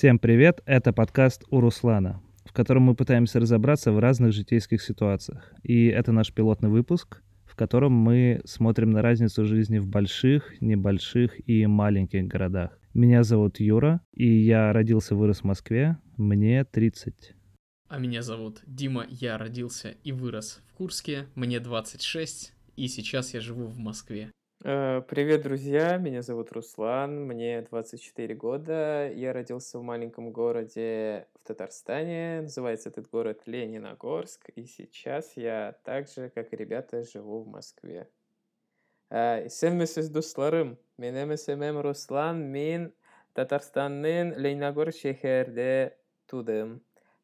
Всем привет, это подкаст у Руслана, в котором мы пытаемся разобраться в разных житейских ситуациях. И это наш пилотный выпуск, в котором мы смотрим на разницу жизни в больших, небольших и маленьких городах. Меня зовут Юра, и я родился и вырос в Москве, мне 30. А меня зовут Дима, я родился и вырос в Курске, мне 26, и сейчас я живу в Москве. Э, Привет, друзья! Меня зовут Руслан, мне 24 года. Я родился в маленьком городе в Татарстане. Называется этот город Лениногорск. И сейчас я так же, как и ребята, живу в Москве. Э, Исеммесіз достарым. Менің исемім Руслан. Мен Татарстанның Лениногорск шәһәрендә тудым.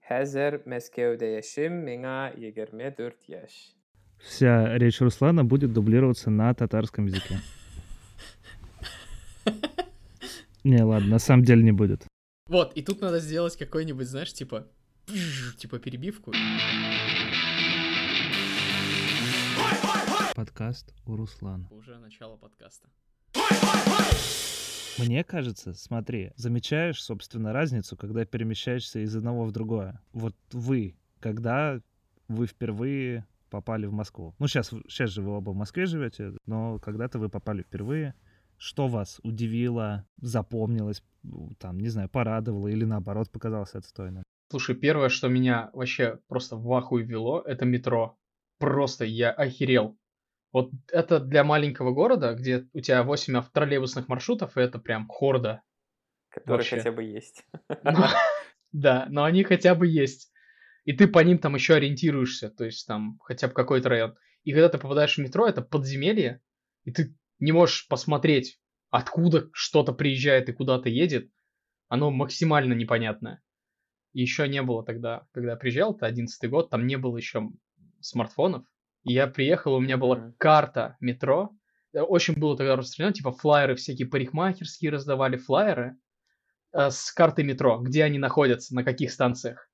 Хәзер Мәскәүдә яшим. Миңа 24 яшь. Вся речь Руслана будет дублироваться на татарском языке. Не, ладно, на самом деле не будет. Вот, и тут надо сделать какой-нибудь, знаешь, типа, типа перебивку. Подкаст у Руслана. Уже начало подкаста. Мне кажется, смотри, замечаешь, собственно, разницу, когда перемещаешься из одного в другое. Вот вы, когда вы впервые попали в Москву. Ну, сейчас, сейчас же вы оба в Москве живете, но когда-то вы попали впервые. Что вас удивило, запомнилось, там, не знаю, порадовало или наоборот показалось отстойным? Слушай, первое, что меня вообще просто в ахуй ввело, это метро. Просто я охерел. Вот это для маленького города, где у тебя 8 троллейбусных маршрутов, и это прям хорда. Который Вообще. хотя бы есть. Да, но они хотя бы есть. И ты по ним там еще ориентируешься, то есть там хотя бы какой-то район. И когда ты попадаешь в метро, это подземелье, и ты не можешь посмотреть, откуда что-то приезжает и куда-то едет. Оно максимально непонятное. И еще не было тогда, когда я приезжал, это 11 год, там не было еще смартфонов. И я приехал, у меня была карта метро. Э, Очень было тогда распространено, типа флайеры всякие парикмахерские раздавали флайеры э, с картой метро, где они находятся, на каких станциях.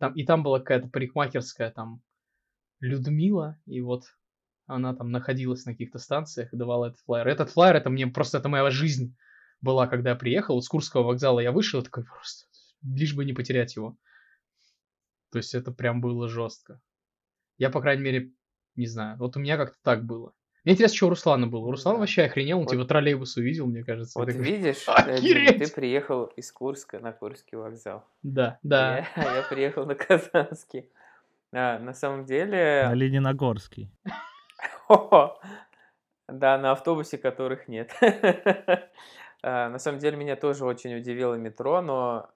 Там, и там была какая-то парикмахерская, там, Людмила, и вот она там находилась на каких-то станциях и давала этот флайер. Этот флайер, это мне просто, это моя жизнь была, когда я приехал. С Курского вокзала я вышел, такой просто, лишь бы не потерять его. То есть это прям было жестко. Я, по крайней мере, не знаю. Вот у меня как-то так было. Мне интересно, что у Руслана было. У Руслана Да. вообще охренел, он Вот- типа троллейбус увидел, мне кажется. Вот такой, видишь, Охереть! ты приехал из Курска на Курский вокзал. Да, да. Я, я приехал на Казанский. А, на самом На деле... Лениногорский. Да, на автобусе которых нет. А, На самом деле меня тоже очень удивило метро, но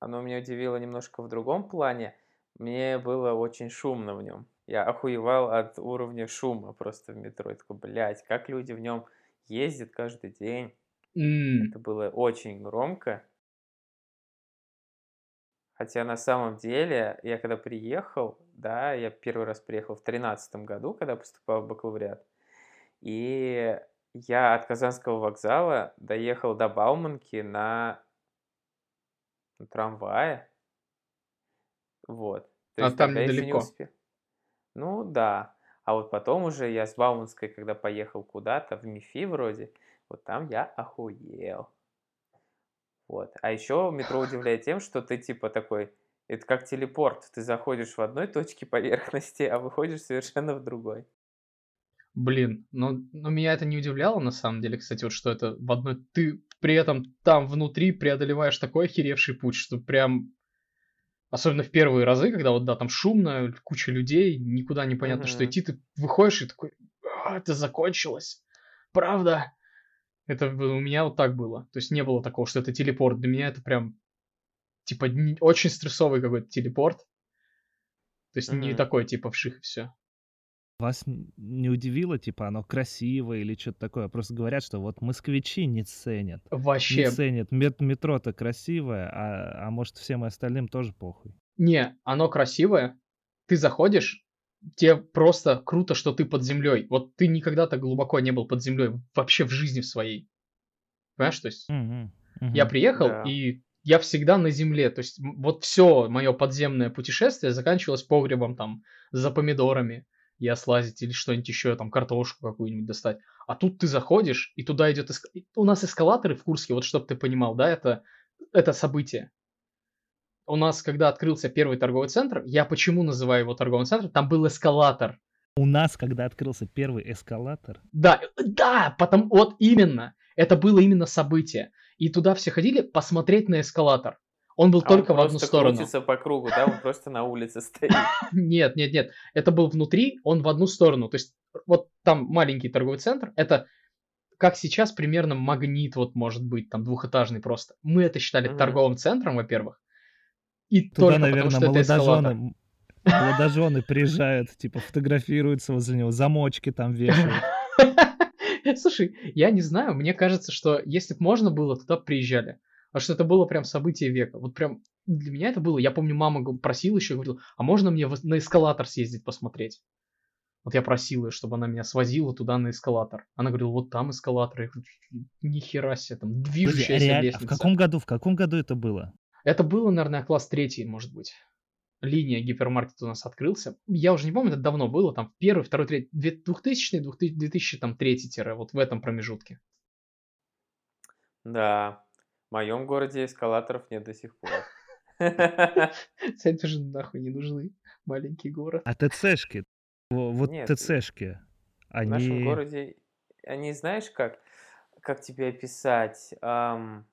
оно меня удивило немножко в другом плане. Мне было очень шумно в нем. Я охуевал от уровня шума просто в метро. Я такой, блядь, как люди в нем ездят каждый день. М, Это было очень громко. Хотя на самом деле, я когда приехал, да, я первый раз приехал в тринадцатом году, когда поступал в бакалавриат. И я от Казанского вокзала доехал до Бауманки на, на трамвае. Вот. То А есть там ещё не недалеко. Ну да. А вот потом уже я с Бауманской, когда поехал куда-то, в МИФИ вроде, вот там я охуел. Вот. А еще метро удивляет тем, что ты типа такой, это как телепорт. Ты заходишь в одной точке поверхности, а выходишь совершенно в другой. Блин, но, но меня это не удивляло на самом деле, кстати, вот что это в одной... Ты при этом там внутри преодолеваешь такой охеревший путь, что прям... Особенно в первые разы, когда вот, да, там шумно, куча людей, никуда не понятно, что идти, ты выходишь и такой, «А, это закончилось, правда? Это у меня вот так было. То есть не было такого, что это телепорт. Для меня это прям, типа, не- очень стрессовый какой-то телепорт. То есть не Мгм. такой, типа, вших и все. Вас не удивило, типа, оно красивое или что-то такое? Просто говорят, что вот москвичи не ценят. Вообще, Не ценят. Мет- Метро-то красивое, а, а может всем остальным тоже похуй. Не, оно красивое. Ты заходишь, тебе просто круто, что ты под землей. Вот ты никогда так глубоко не был под землей вообще в жизни своей. Понимаешь, то есть Мгм, я мгм. приехал, Да. и я всегда на земле. То есть вот все мое подземное путешествие заканчивалось погребом там за помидорами, я слазить или что-нибудь еще, там, картошку какую-нибудь достать. А тут ты заходишь, и туда идет... эск- У нас эскалаторы в Курске, вот чтобы ты понимал, да, это это событие. У нас, когда открылся первый торговый центр, я почему называю его торговым центром, там был эскалатор. У нас, когда открылся первый эскалатор, Да, да, потом, вот именно, это было именно событие. И туда все ходили посмотреть на эскалатор. Он был А он только в одну просто сторону. крутится по кругу, да, он просто на улице стоит. Нет, нет, нет. Это был внутри, он в одну сторону. То есть вот там маленький торговый центр. Это как сейчас примерно магнит вот может быть, там двухэтажный просто. Мы это считали торговым центром, во-первых. И туда, только наверное, потому, что это эскалатор. молодожены, молодожены приезжают, типа, фотографируются возле него, замочки там вешают. Слушай, я не знаю, мне кажется, что если бы можно было, туда приезжали. А что это было прям событие века. Вот прям для меня это было. Я помню, мама просила еще, говорила, а можно мне на эскалатор съездить посмотреть? Вот я просил ее, чтобы она меня свозила туда на эскалатор. Она говорила, вот там эскалатор. Я говорю, ни хера себе, там Подожди, движущаяся реально, а в лестница. каком году, в каком году это было? Это было, наверное, класс третий, может быть. Линия гипермаркета у нас открылся. Я уже не помню, это давно было. Там первый, второй, третий, 2000 2003 вот в этом промежутке. Да, в моем городе эскалаторов нет до сих пор. Это же нахуй не нужны. Маленький город. А ТЦшки, во- вот Нет, ТЦшки, В нашем они... городе, они знаешь как, как тебе описать? Ам,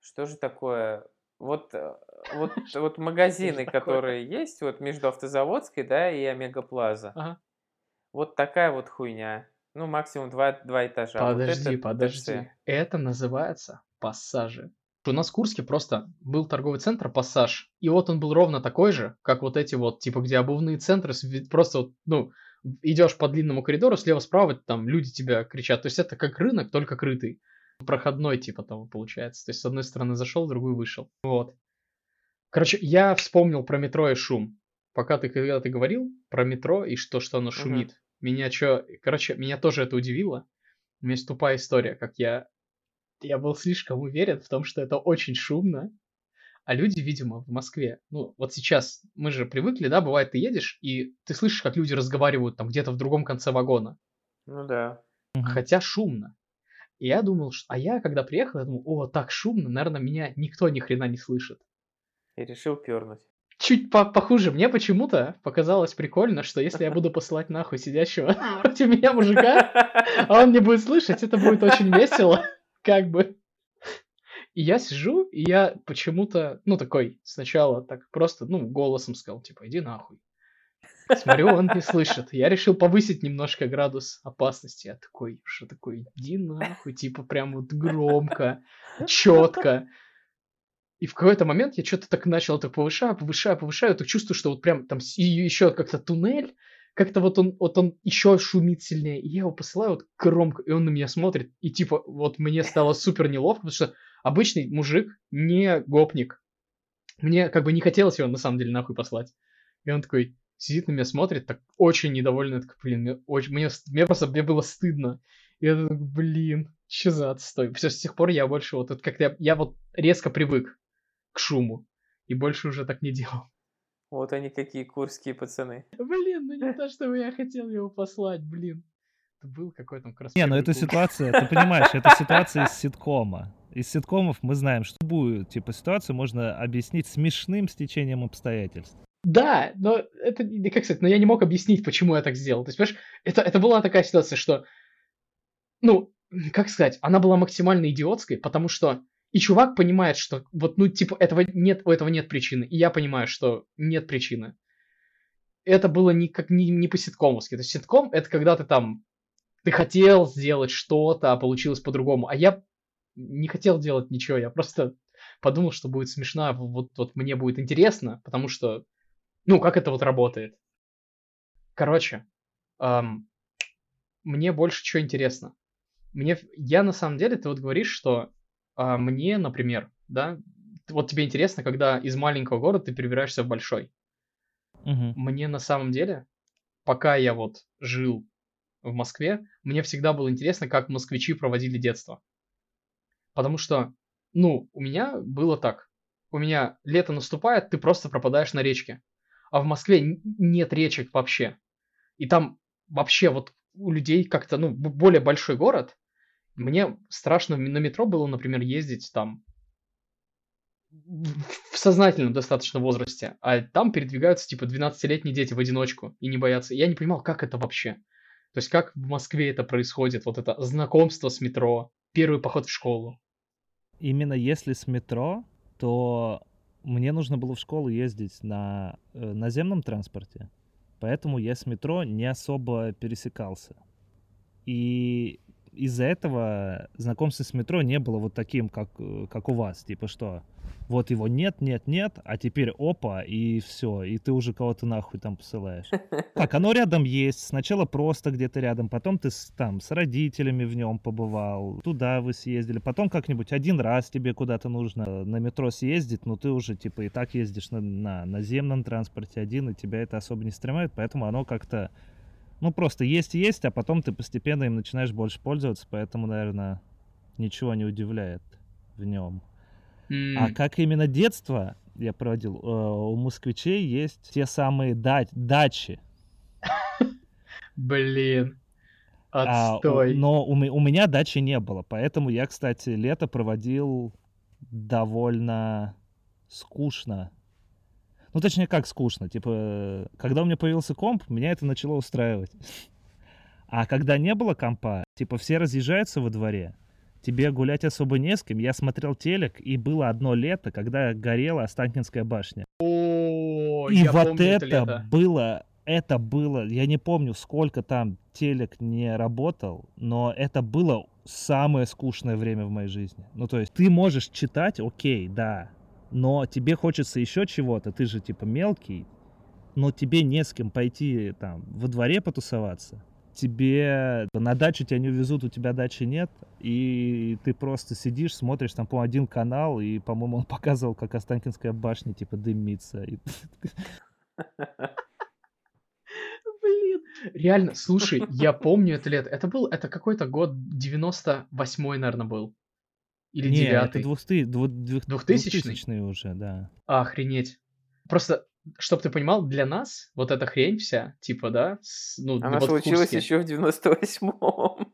что же такое? Вот, э, вот, вот магазины, которые есть вот между Автозаводской, да, и Омега Плаза. Ага. Вот такая вот хуйня. Ну, максимум два, два этажа. Вот Подожди, это подожди. ТЦ. Это называется пассажи. У нас в Курске просто был торговый центр «Пассаж», и вот он был ровно такой же, как вот эти вот, типа, где обувные центры, просто вот, ну, идешь по длинному коридору, слева-справа там люди тебя кричат. То есть это как рынок, только крытый. Проходной, типа, того получается. То есть с одной стороны зашел, с другой вышел. Вот. Короче, я вспомнил про метро и шум. Пока ты, когда ты говорил про метро и что, что оно шумит, меня что... Короче, меня тоже это удивило. У меня есть тупая история, как я... Я был слишком уверен в том, что это очень шумно. А люди, видимо, в Москве, ну, вот сейчас мы же привыкли, да, бывает, ты едешь, и ты слышишь, как люди разговаривают там где-то в другом конце вагона. Ну да. Хотя шумно. И я думал, что... А я, когда приехал, я думал, о, так шумно, наверное, меня никто ни хрена не слышит. И решил пернуть. Чуть по похуже. Мне почему-то показалось прикольно, что если я буду посылать нахуй сидящего против меня мужика, а он не будет слышать, это будет очень весело, как бы. И я сижу, и я почему-то, ну, такой, сначала так просто, ну, голосом сказал, типа, иди нахуй. Смотрю, он не слышит. Я решил повысить немножко градус опасности. Я такой, что такой, иди нахуй, типа, прям вот громко, четко. И в какой-то момент я что-то так начал так повышаю, повышаю, повышаю, так чувствую, что вот прям там еще как-то туннель, как-то вот он, вот он еще шумит сильнее. И я его посылаю вот громко, и он на меня смотрит. И типа вот мне стало супер неловко, потому что обычный мужик не гопник. Мне как бы не хотелось его на самом деле нахуй послать. И он такой сидит на меня, смотрит, так очень недовольный, так, блин, мне, очень, мне, мне просто мне было стыдно. И я такой, блин, что за отстой. Все, с тех пор я больше вот, это как-то я, я вот резко привык к шуму. И больше уже так не делал. Вот они какие курские пацаны. Блин, ну не то, чтобы я хотел его послать, блин. Это был какой-то как раз Не, ну курс. ситуация, ты понимаешь, это ситуация из ситкома. Из ситкомов мы знаем, что любую типа ситуацию можно объяснить смешным стечением обстоятельств. Да, но это, как сказать, но я не мог объяснить, почему я так сделал. То есть, понимаешь, это, это была такая ситуация, что, ну, как сказать, она была максимально идиотской, потому что и чувак понимает, что вот, ну, типа, этого нет, у этого нет причины, и я понимаю, что нет причины. Это было не, как, не, не по-ситкомовски. То есть ситком — это когда ты там, ты хотел сделать что-то, а получилось по-другому. А я не хотел делать ничего, я просто подумал, что будет смешно, вот, вот мне будет интересно, потому что ну, как это вот работает. Короче, ам, мне больше чего интересно. Мне, я на самом деле, ты вот говоришь, что а, мне, например, да, вот тебе интересно, когда из маленького города ты перебираешься в большой. Мгм. Мне на самом деле, пока я вот жил в Москве, мне всегда было интересно, как москвичи проводили детство. Потому что, ну, у меня было так. У меня лето наступает, ты просто пропадаешь на речке. А в Москве нет речек вообще. И там вообще вот у людей как-то, ну, более большой город. Мне страшно на метро было, например, ездить там в сознательном достаточно возрасте, а там передвигаются типа 12-летние дети в одиночку и не боятся. Я не понимал, как это вообще. То есть как в Москве это происходит, вот это знакомство с метро, первый поход в школу. Именно если с метро, то мне нужно было в школу ездить на э, наземном транспорте, поэтому я с метро не особо пересекался. И из-за этого знакомство с метро не было вот таким, как, э, как у вас. Типа что, вот его нет, нет, нет, а теперь опа, и все, и ты уже кого-то нахуй там посылаешь. Так, оно рядом есть, сначала просто где-то рядом, потом ты с, там с родителями в нем побывал, туда вы съездили, потом как-нибудь один раз тебе куда-то нужно на метро съездить, но ты уже типа и так ездишь на, на наземном транспорте один, и тебя это особо не стремает, поэтому оно как-то ну, просто есть-есть, а потом ты постепенно им начинаешь больше пользоваться, поэтому, наверное, ничего не удивляет в нем. Mm. А как именно детство я проводил, э, у москвичей есть те самые да- дачи. Блин. Отстой. А, но у, у меня дачи не было, поэтому я, кстати, лето проводил довольно скучно ну, точнее, как скучно. Типа, когда у меня появился комп, меня это начало устраивать. А когда не было компа, типа, все разъезжаются во дворе, тебе гулять особо не с кем. Я смотрел телек, и было одно лето, когда горела Останкинская башня. О, и вот это, это было, это было, я не помню, сколько там телек не работал, но это было самое скучное время в моей жизни. Ну, то есть ты можешь читать, окей, да, но тебе хочется еще чего-то, ты же типа мелкий, но тебе не с кем пойти там во дворе потусоваться. Тебе на дачу тебя не увезут, у тебя дачи нет, и ты просто сидишь, смотришь там, по один канал, и, по-моему, он показывал, как Останкинская башня, типа, дымится. Блин, реально, слушай, я помню это лет. Это был, это какой-то год 98-й, наверное, был. Или Не, девятый? это двухтысячный уже, да. Охренеть. Просто, чтобы ты понимал, для нас вот эта хрень вся, типа, да, с, ну, Она вот случилась еще в 98-м.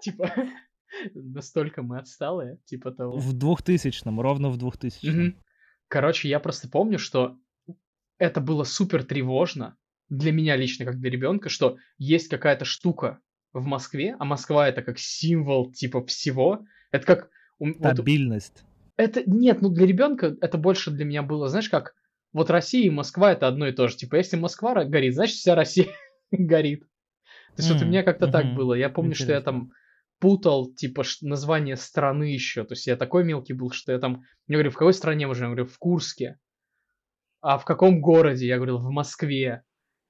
Типа, настолько мы отсталые, типа того. В двухтысячном, ровно в двухтысячном. Короче, я просто помню, что это было супер тревожно для меня лично, как для ребенка, что есть какая-то штука, в Москве, а Москва это как символ типа всего. Это как... Стабильность. Вот, это нет, ну для ребенка это больше для меня было, знаешь, как вот Россия и Москва это одно и то же. Типа, если Москва горит, значит вся Россия горит. То есть mm, вот у меня как-то mm-hmm. так было. Я помню, Интересно. что я там путал, типа, название страны еще. То есть я такой мелкий был, что я там... Я говорю, в какой стране мы живем? Я говорю, в Курске. А в каком городе? Я говорил, в Москве.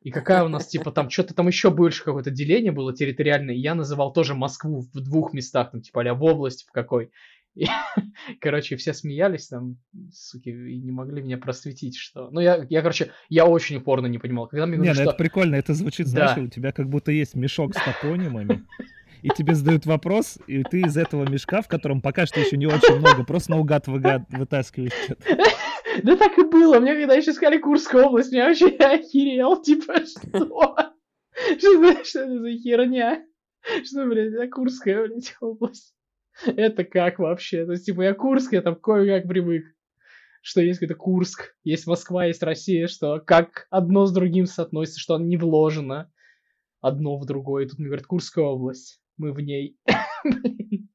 И какая у нас, типа, там что-то там еще больше какое-то деление было территориальное. И я называл тоже Москву в двух местах, там, типа, а в область в какой. И, короче, все смеялись там, суки, и не могли меня просветить, что... Ну, я, я короче, я очень упорно не понимал. Когда мне говорят, не, ну что... это прикольно, это звучит, знаешь, да. у тебя как будто есть мешок с топонимами, и тебе задают вопрос, и ты из этого мешка, в котором пока что еще не очень много, просто наугад вытаскиваешь что-то. Да так и было. Мне когда еще сказали Курская область, меня вообще охерел. Типа, что? Что, что это за херня? Что, блядь, это Курская, блядь, область? Это как вообще? То есть, типа, я Курск, я там кое-как привык. Что есть какой-то Курск, есть Москва, есть Россия, что как одно с другим соотносится, что оно не вложено одно в другое. Тут мне говорят, Курская область, мы в ней.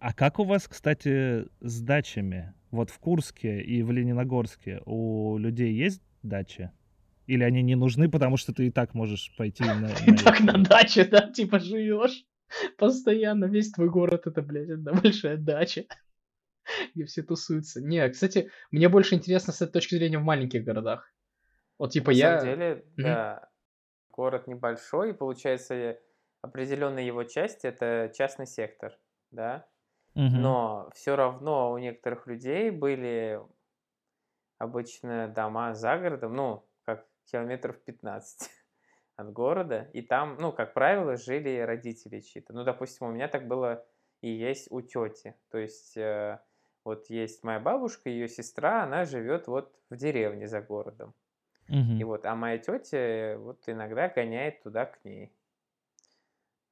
А как у вас, кстати, с дачами? Вот в Курске и в Лениногорске у людей есть дачи? Или они не нужны, потому что ты и так можешь пойти на... Ты так на даче, да, типа живешь постоянно. Весь твой город это, блядь, одна большая дача, где все тусуются. Не, кстати, мне больше интересно с этой точки зрения в маленьких городах. Вот типа на я... На самом деле, да, город небольшой, и получается определенная его часть это частный сектор, да, но все равно у некоторых людей были обычно дома за городом, ну, как километров 15 от города, и там, ну, как правило, жили родители чьи-то. Ну, допустим, у меня так было и есть у тети. То есть, э, вот есть моя бабушка, ее сестра, она живет вот в деревне за городом. Угу. И вот, а моя тетя вот иногда гоняет туда к ней.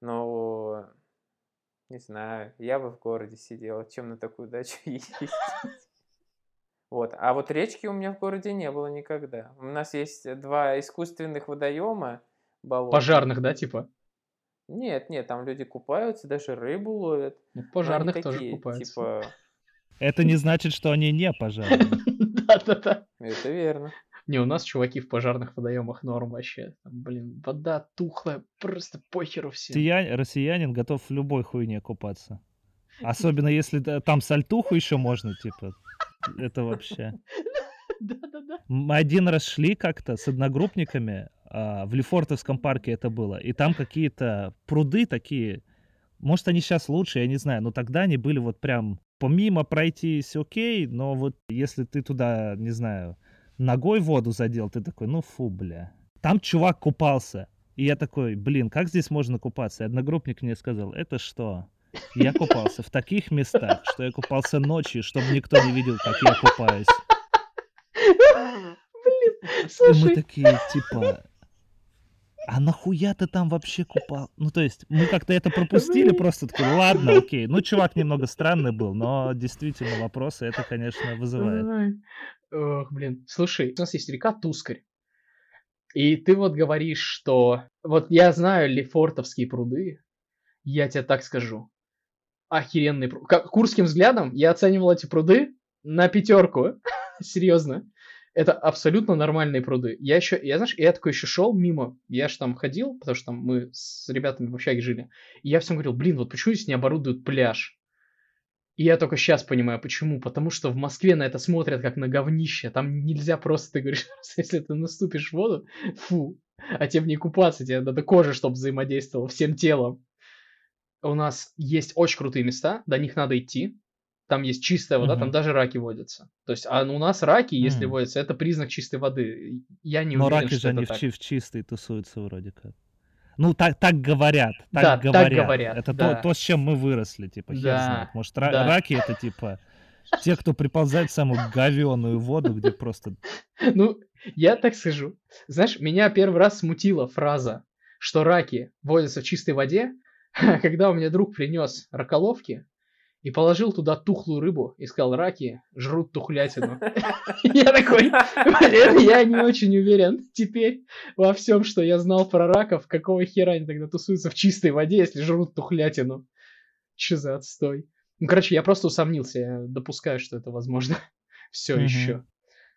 Но Не знаю, я бы в городе сидел, чем на такую дачу ездить. Вот. А вот речки у меня в городе не было никогда. У нас есть два искусственных водоема болотных. Пожарных, да, типа? Нет, нет, там люди купаются, даже рыбу ловят. Ну, пожарных тоже такие, купаются. типа, Это не значит, что они не пожарные. Да-да-да. это верно. Не, у нас чуваки в пожарных водоемах норм вообще. Там, блин, вода тухлая, просто похеру всем. Россиян- Россиянин готов в любой хуйне купаться. Особенно если там сальтуху еще можно, типа. Это вообще. Да-да-да. Мы один раз шли как-то с одногруппниками, а, в Лефортовском парке это было, и там какие-то пруды такие, может, они сейчас лучше, я не знаю, но тогда они были вот прям помимо пройтись окей, но вот если ты туда, не знаю, ногой воду задел, ты такой, ну фу, бля. Там чувак купался, и я такой, блин, как здесь можно купаться? И одногруппник мне сказал, это что? Я купался в таких местах, что я купался ночью, чтобы никто не видел, как я купаюсь. Блин, И мы слушай, такие, типа, а нахуя ты там вообще купал? Ну, то есть, мы как-то это пропустили, Блин. просто такой, ладно, окей. Ну, чувак немного странный был, но действительно вопросы это, конечно, вызывает. Ох, блин. Слушай, у нас есть река Тускарь. И ты вот говоришь, что... Вот я знаю Лефортовские пруды. Я тебе так скажу. Охеренные пруды. Как, курским взглядом я оценивал эти пруды на пятерку. Серьезно. Это абсолютно нормальные пруды. Я еще, я знаешь, я такой еще шел мимо. Я же там ходил, потому что там мы с ребятами в общаге жили. И я всем говорил, блин, вот почему здесь не оборудуют пляж? И я только сейчас понимаю, почему. Потому что в Москве на это смотрят как на говнище. Там нельзя просто, ты говоришь, если ты наступишь в воду, фу, а тебе в ней купаться, тебе надо кожа, чтобы взаимодействовала всем телом. У нас есть очень крутые места, до них надо идти. Там есть чистая вода, там Мгм. даже раки водятся. То есть, а у нас раки, если М. водятся, это признак чистой воды. Я не Но уверен, раки что же это они так. в чистой тусуются вроде как. Ну, так, так говорят. Так Да, так говорят. говорят, Это да. то, то, с чем мы выросли, типа, хер Да, знает. Может, ра- да. раки это, типа, те, кто приползает в самую говеную воду, где просто... Ну, я так скажу. Знаешь, меня первый раз смутила фраза, что раки водятся в чистой воде, когда у меня друг принес раколовки и положил туда тухлую рыбу и сказал, раки жрут тухлятину. Я такой, блин, я не очень уверен теперь во всем, что я знал про раков, какого хера они тогда тусуются в чистой воде, если жрут тухлятину. Че за отстой? Ну, короче, я просто усомнился, я допускаю, что это возможно все еще.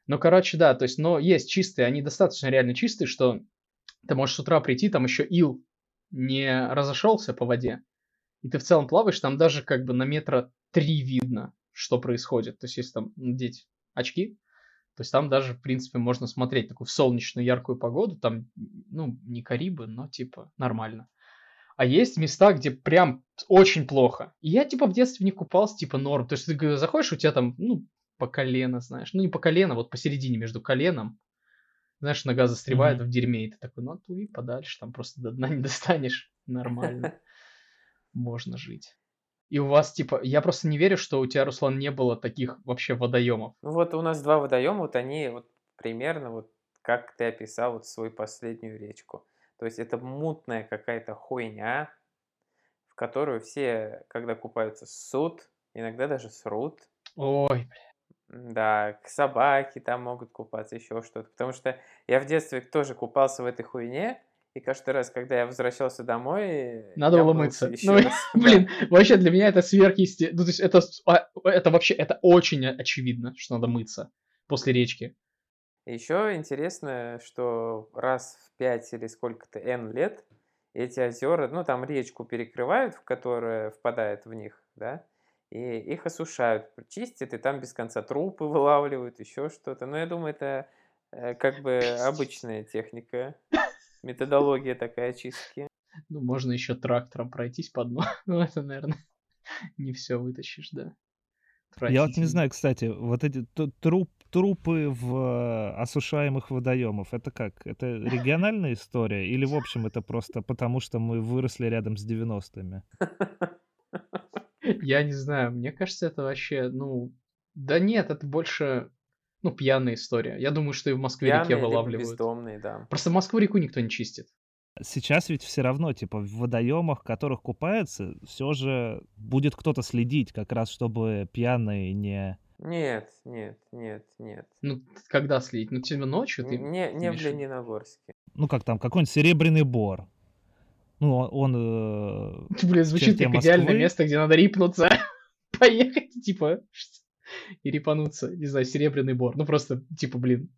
Ну, короче, да, то есть, но есть чистые, они достаточно реально чистые, что ты можешь с утра прийти, там еще ил не разошелся по воде, и ты в целом плаваешь, там даже как бы на метра три видно, что происходит. То есть, если там надеть очки, то есть там даже, в принципе, можно смотреть такую солнечную яркую погоду, там, ну, не Карибы, но типа нормально. А есть места, где прям очень плохо. И я, типа, в детстве в них купался, типа, норм. То есть ты заходишь, у тебя там, ну, по колено, знаешь. Ну, не по колено, вот посередине между коленом. Знаешь, нога застревает Мгм. в дерьме, и ты такой, ну, отплыви подальше, там просто до дна не достанешь. Нормально. Можно жить. И у вас, типа, я просто не верю, что у тебя, Руслан, не было таких вообще водоемов. Ну вот у нас два водоема, вот они вот примерно вот как ты описал вот свою последнюю речку. То есть это мутная какая-то хуйня, в которую все, когда купаются, ссут, иногда даже срут. Ой, Да, к собаки там могут купаться, еще что-то. Потому что я в детстве тоже купался в этой хуйне, и каждый раз, когда я возвращался домой, Надо было мыться. Ну, раз. Да. блин, вообще для меня это сверхъестественно. Ну, то есть это, а, это вообще, это очень очевидно, что надо мыться после речки. Еще интересно, что раз в 5 или сколько-то N лет эти озера, ну там речку перекрывают, в которая впадает в них, да, и их осушают, чистят, и там без конца трупы вылавливают, еще что-то. Но я думаю, это э, как бы обычная техника, методология такая чистки. Ну, можно еще трактором пройтись по дну. Ну, это, наверное, не все вытащишь, да. Я вот не знаю, кстати, вот эти труп, трупы в э, осушаемых водоемах, это как? Это региональная история? Или, в общем, это просто потому, что мы выросли рядом с 90-ми? Я не знаю, мне кажется, это вообще, ну... Да нет, это больше, ну, пьяная история. Я думаю, что и в Москве реке Пьяные либо вылавливают. бездомные, да. Просто Москву реку никто не чистит. Сейчас ведь все равно, типа, в водоемах, в которых купаются, все же будет кто-то следить, как раз чтобы пьяные не... Нет, нет, нет, нет. Ну, когда следить? Ну, тебе ночью ты Не, не в? Лениногорске. Ну, как там, какой-нибудь серебряный бор. Ну, он... э, Блин, звучит как идеальное место, где надо рипнуться. Поехать, типа, и рипануться. Не знаю, серебряный бор. Ну, просто, типа, блин.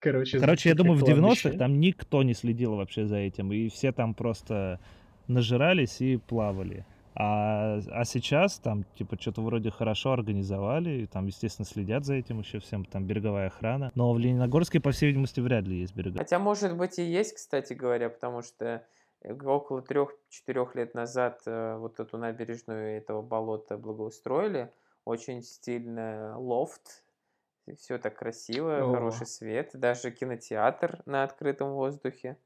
Короче, Короче, я думаю, в как 90-х кладбище. там никто не следил вообще за этим, и все там просто нажирались и плавали. А, а сейчас там, типа, что-то вроде хорошо организовали, и там, естественно, следят за этим еще всем, там береговая охрана. Но в Лениногорске, по всей видимости, вряд ли есть берега. Хотя, может быть, и есть, кстати говоря, потому что э, около трех-четырех лет назад э, вот эту набережную этого болота благоустроили. Очень стильно, лофт, все так красиво, О. хороший свет, даже кинотеатр на открытом воздухе.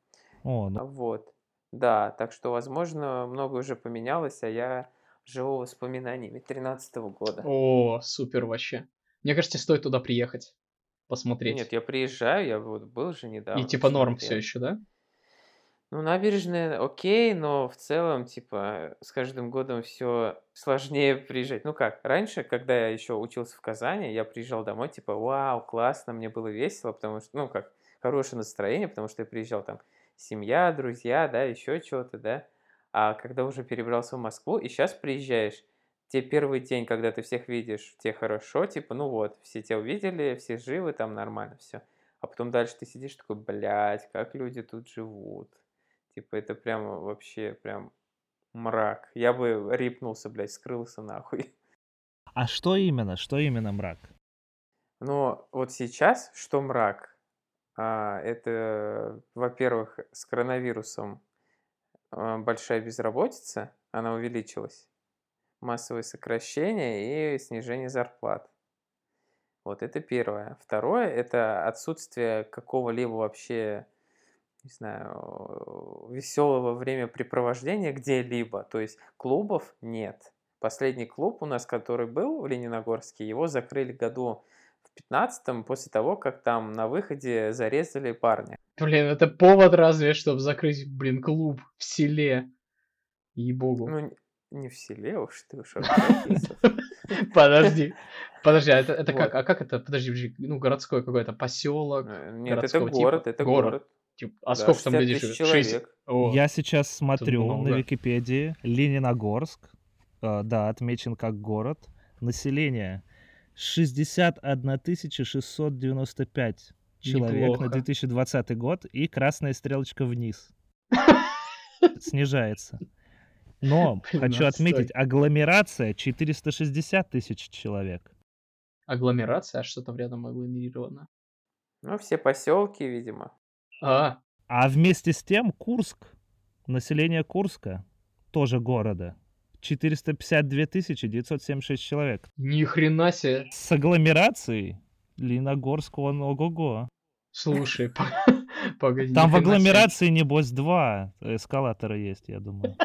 О, ну, Вот. Да, так что, возможно, многое уже поменялось, а я живу воспоминаниями 13 года. О, супер вообще. Мне кажется, стоит туда приехать, посмотреть. Нет, я приезжаю, я вот был же недавно. И типа норм все еще, да? Ну, набережная окей, но в целом, типа, с каждым годом все сложнее приезжать. Ну как, раньше, когда я еще учился в Казани, я приезжал домой, типа, вау, классно, мне было весело, потому что, ну как, хорошее настроение, потому что я приезжал там, семья, друзья, да, еще что-то, да. А когда уже перебрался в Москву, и сейчас приезжаешь, те первый день, когда ты всех видишь, тебе хорошо, типа, ну вот, все тебя увидели, все живы, там нормально все. А потом дальше ты сидишь такой, блядь, как люди тут живут. Типа, это прямо вообще прям мрак. Я бы рипнулся, блядь, скрылся нахуй. а что именно? Что именно мрак? Но вот сейчас, что мрак, а, это, во-первых, с коронавирусом а, большая безработица, она увеличилась, массовые сокращения и снижение зарплат. Вот это первое. Второе – это отсутствие какого-либо вообще, не знаю, веселого времяпрепровождения где-либо. То есть клубов нет. Последний клуб у нас, который был в Лениногорске, его закрыли году в 15 после того, как там на выходе зарезали парня. Блин, это повод разве, чтобы закрыть, блин, клуб в селе. Ей-богу. Ну, не в селе уж ты уж. Подожди. Подожди, а это, это Вот. как? А как это? Подожди, подожди, ну, городской какой-то поселок. Э, Нет, это типа? город, это Город. город. Типа, а Да, сколько там 60 людей тысяч живет? Шесть. человек. О, Я сейчас смотрю на. Википедии. Лениногорск, э, да, отмечен как город. Население 61 695 человек Неплохо. на 2020 год и красная стрелочка вниз. Снижается. Но хочу отметить, агломерация 460 тысяч человек. Агломерация? А что там рядом агломерировано? Ну, все поселки, видимо. А, А вместе с тем Курск, население Курска, тоже города, 452 976 человек. ни хрена себе. С агломерацией Лениногорск, он ого-го. Слушай, по- погоди. Там в агломерации, небось, два эскалатора есть, я думаю.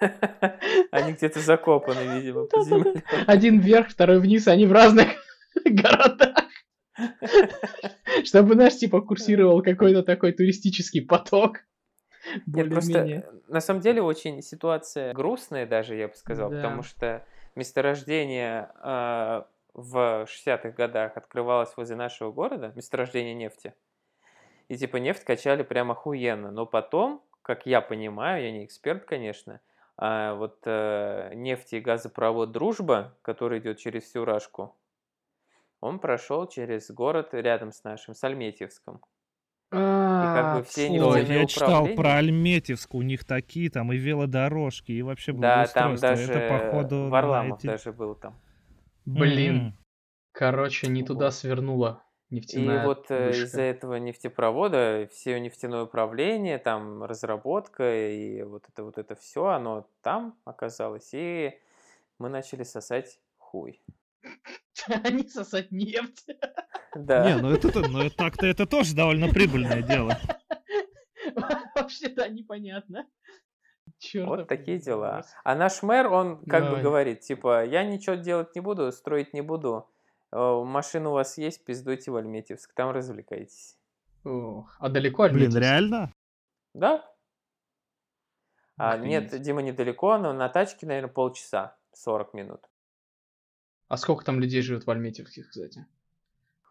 Они где-то закопаны, видимо. Один вверх, второй вниз, они в разных городах. Чтобы, знаешь, типа курсировал какой-то такой туристический поток. Нет, просто на самом деле очень ситуация грустная даже, я бы сказал, Да. потому что месторождение э, в 60-х годах открывалось возле нашего города, месторождение нефти. И типа нефть качали прям охуенно. Но потом, как я понимаю, я не эксперт, конечно, а вот э, нефти и газопровод «Дружба», который идет через всю Рашку, он прошел через город рядом с нашим, с Альметьевском. А, бы все стой. Ой, я читал про Альметьевск, у них такие там и велодорожки, и вообще Да, там даже Это, походу, Варламов эти- даже был там. Блин, короче, не туда свернула И нефтяная вот э, из-за этого нефтепровода все нефтяное управление, там разработка и вот это вот это все, оно там оказалось, и мы начали сосать хуй. Они сосать нефть. Да. Не, ну это, то- ну так-то это тоже довольно прибыльное дело. Вообще-то непонятно. Чёртов Вот такие дела. А наш мэр, он как бы Ой. говорит, типа, я ничего делать не буду, строить не буду. Э, Машина у вас есть, пиздуйте в Альметьевск, там развлекайтесь. Ох, А далеко Блин, Альметьевск? реально? Да, А, нет. Дима недалеко, но на тачке, наверное, полчаса, 40 минут. А сколько там людей живет в Альметьевске, кстати?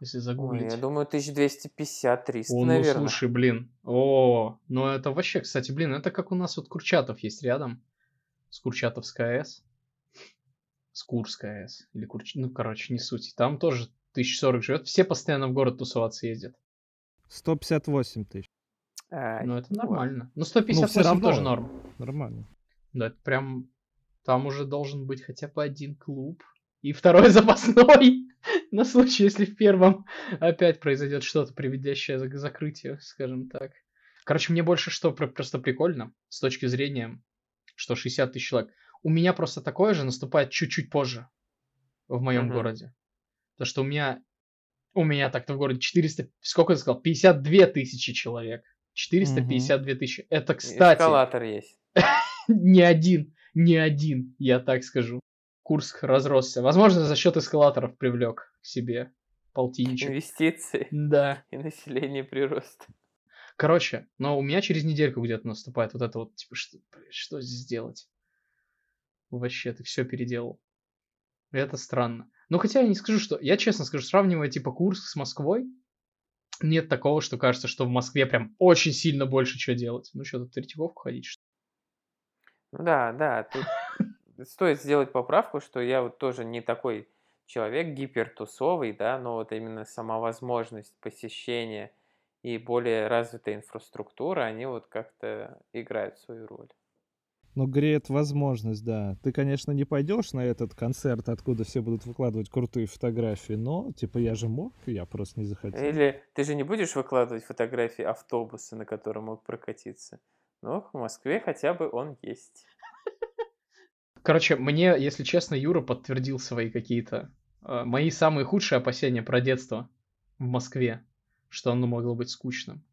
Если Ой, загуглить. я думаю, 1250-300, О, ну наверное. слушай, блин. О, ну это вообще, кстати, блин, это как у нас вот Курчатов есть рядом. С Курчатовской АЭС. С Курской АЭС. Или Курч... Ну, короче, не суть. Там тоже 1040 живет. Все постоянно в город тусоваться ездят. 158 тысяч. Ай, Ну, это нормально. Ну, Ну, 158 всё равно. тоже норм. Нормально. Да, это прям... Там уже должен быть хотя бы один клуб. И второй запасной. На случай, если в первом опять произойдет что-то, приведящее к закрытию, скажем так. Короче, мне больше что про- просто прикольно, с точки зрения, что 60 тысяч человек. У меня просто такое же наступает чуть-чуть позже в моем Мгм. городе. Потому что у меня... У меня так-то в городе 400... Сколько ты сказал? 52 тысячи человек. 452 тысячи. Это, кстати Эскалатор есть. не один, не один, я так скажу. Курск разросся. Возможно, за счет эскалаторов привлек к себе полтинничек. Инвестиции Да. и население прирост. Короче, но у меня через недельку где-то наступает вот это вот, типа, что, что здесь делать? Вообще, ты все переделал. Это странно. Ну, хотя я не скажу, что... Я честно скажу, сравнивая, типа, Курск с Москвой, нет такого, что кажется, что в Москве прям очень сильно больше чего делать. Ну, что, тут в Третьяковку ходить, что Ну да, да, тут стоит сделать поправку, что я вот тоже не такой человек гипертусовый, да, но вот именно сама возможность посещения и более развитая инфраструктура, они вот как-то играют свою роль. Ну, греет возможность, да. Ты, конечно, не пойдешь на этот концерт, откуда все будут выкладывать крутые фотографии, но, типа, я же мог, я просто не захотел. Или ты же не будешь выкладывать фотографии автобуса, на котором мог прокатиться? Ну, в Москве хотя бы он есть. Короче, мне, если честно, Юра подтвердил свои какие-то... э, мои самые худшие опасения про детство в Москве, что оно могло быть скучным.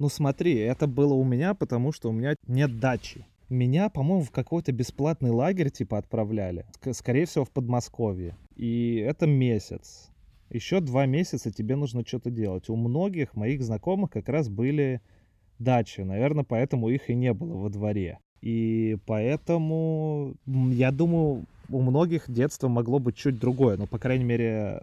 Ну, смотри, это было у меня, потому что у меня нет дачи. Меня, по-моему, в какой-то бесплатный лагерь, типа, отправляли. Ск- Скорее всего, в Подмосковье. И это месяц. Еще два месяца тебе нужно что-то делать. У многих моих знакомых как раз были дачи. Наверное, поэтому их и не было во дворе. И поэтому, я думаю, у многих детство могло быть чуть другое. Ну, по крайней мере,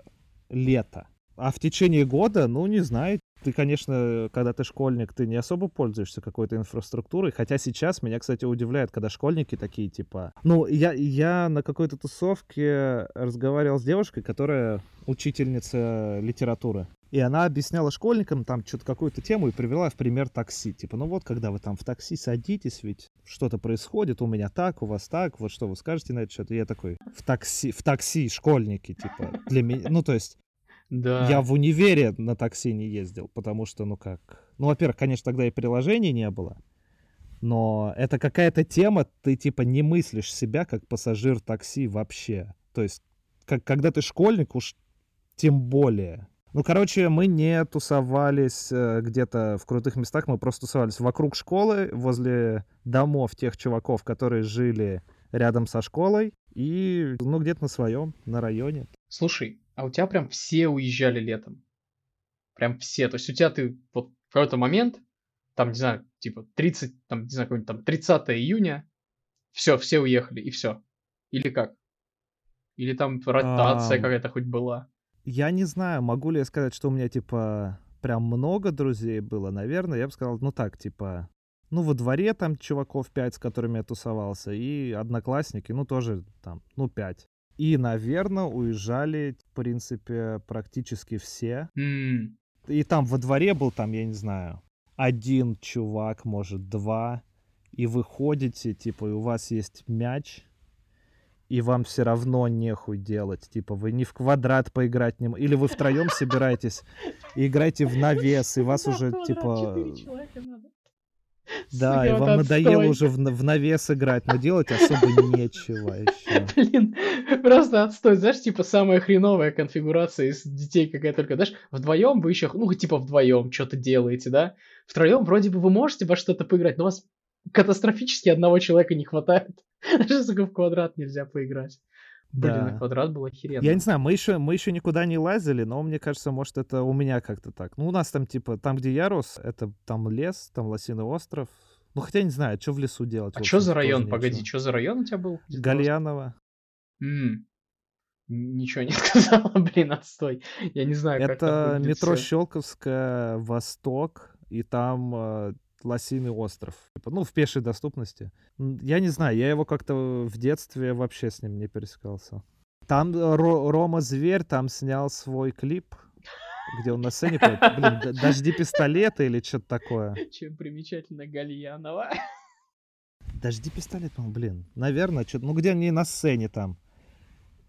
лето. А в течение года, ну, не знаю, ты, конечно, когда ты школьник, ты не особо пользуешься какой-то инфраструктурой. Хотя сейчас меня, кстати, удивляет, когда школьники такие, типа... Ну, я, я на какой-то тусовке разговаривал с девушкой, которая учительница литературы. И она объясняла школьникам там что-то какую-то тему и привела в пример такси. Типа, ну вот, когда вы там в такси садитесь, ведь что-то происходит, у меня так, у вас так, вот что вы скажете на это что-то. Я такой, в такси, в такси школьники, типа, для меня, ну, то есть, Да. я в универе на такси не ездил, потому что, ну как... Ну, во-первых, конечно, тогда и приложений не было, но это какая-то тема, ты типа не мыслишь себя как пассажир такси вообще. То есть, как, когда ты школьник, уж тем более. Ну, короче, мы не тусовались э, где-то в крутых местах, мы просто тусовались вокруг школы, возле домов тех чуваков, которые жили рядом со школой, и, ну, где-то на своем, на районе. Слушай, а у тебя прям все уезжали летом? Прям все. То есть у тебя ты вот в какой-то момент, там, не знаю, типа 30, там, не знаю, какой-нибудь там 30 июня, все, все уехали, и все. Или как? Или там ротация Ам. какая-то хоть была? Я не знаю, могу ли я сказать, что у меня, типа, прям много друзей было. Наверное, я бы сказал, ну так, типа, ну во дворе там чуваков пять, с которыми я тусовался, и одноклассники, ну тоже там, ну пять. И, наверное, уезжали, в принципе, практически все. М, И там во дворе был, там, я не знаю, один чувак, может, два. И вы ходите, типа, и у вас есть мяч, и вам все равно нехуй делать. Типа, вы не в квадрат поиграть не Или вы втроем собираетесь и играете в навес, и вас уже, типа... Да, и вам надоело уже в, на- в навес играть, но делать особо нечего еще. Блин, просто отстой. Знаешь, типа самая хреновая конфигурация из детей, какая только, знаешь, вдвоем вы еще, ну, типа вдвоем что-то делаете, да? Втроем вроде бы вы можете во что-то поиграть, но у вас катастрофически одного человека не хватает. Даже, сука, в квадрат нельзя поиграть. Блин, на Да. квадрат был охеренно. Я не знаю, мы еще, мы еще никуда не лазили, но мне кажется, может, это у меня как-то так. Ну, у нас там, типа, там, где я рос, это там лес, там Лосиный остров, Ну, хотя не знаю, что в лесу делать. А что за район? Погоди, что за район у тебя был? где ты рос? Гальяново. М, Ничего не сказала, блин, отстой. Я не знаю, как Это метро. Щелковская, Восток, и там э, Лосиный остров. Типа, Ну, в пешей доступности. Я не знаю, я его как-то в детстве вообще с ним не пересекался. Там э, Ро- Рома Зверь там снял свой клип, где он на сцене поет. Блин, дожди пистолета или что-то такое. Чем примечательно Гальянова. Дожди пистолет, ну, блин. Наверное, что ну где они на сцене там.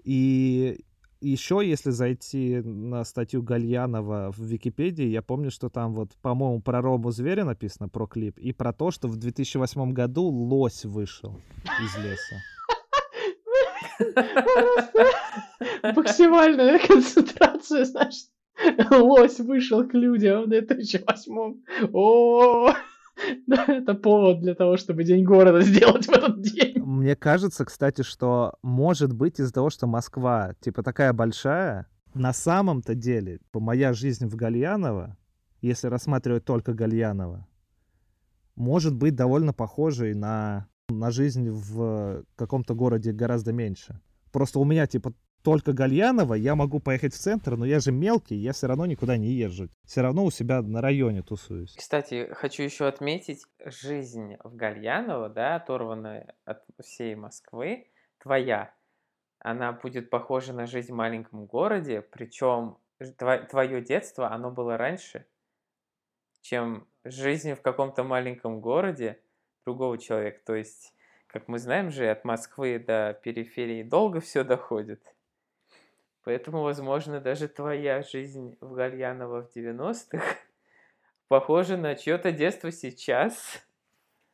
И еще, если зайти на статью Гальянова в Википедии, я помню, что там вот, по-моему, про Рому Зверя написано, про клип, и про то, что в 2008 году лось вышел из леса. Максимальная концентрация, знаешь. Лось вышел к людям в 2008 О, это повод для того, чтобы День города сделать в этот день. Мне кажется, кстати, что может быть из-за того, что Москва, типа, такая большая, на самом-то деле, типа, моя жизнь в Гальяново, если рассматривать только Гальяново, может быть довольно похожей на, на жизнь в каком-то городе гораздо меньше. Просто у меня, типа, только Гальяново, я могу поехать в центр, но я же мелкий, я все равно никуда не езжу. Все равно у себя на районе тусуюсь. Кстати, хочу еще отметить, жизнь в Гальяново, да, оторванная от всей Москвы, твоя, она будет похожа на жизнь в маленьком городе, причем твое детство, оно было раньше, чем жизнь в каком-то маленьком городе другого человека. То есть, как мы знаем же, от Москвы до периферии долго все доходит. Поэтому, возможно, даже твоя жизнь в Гальяново в 90-х похожа на чье-то детство сейчас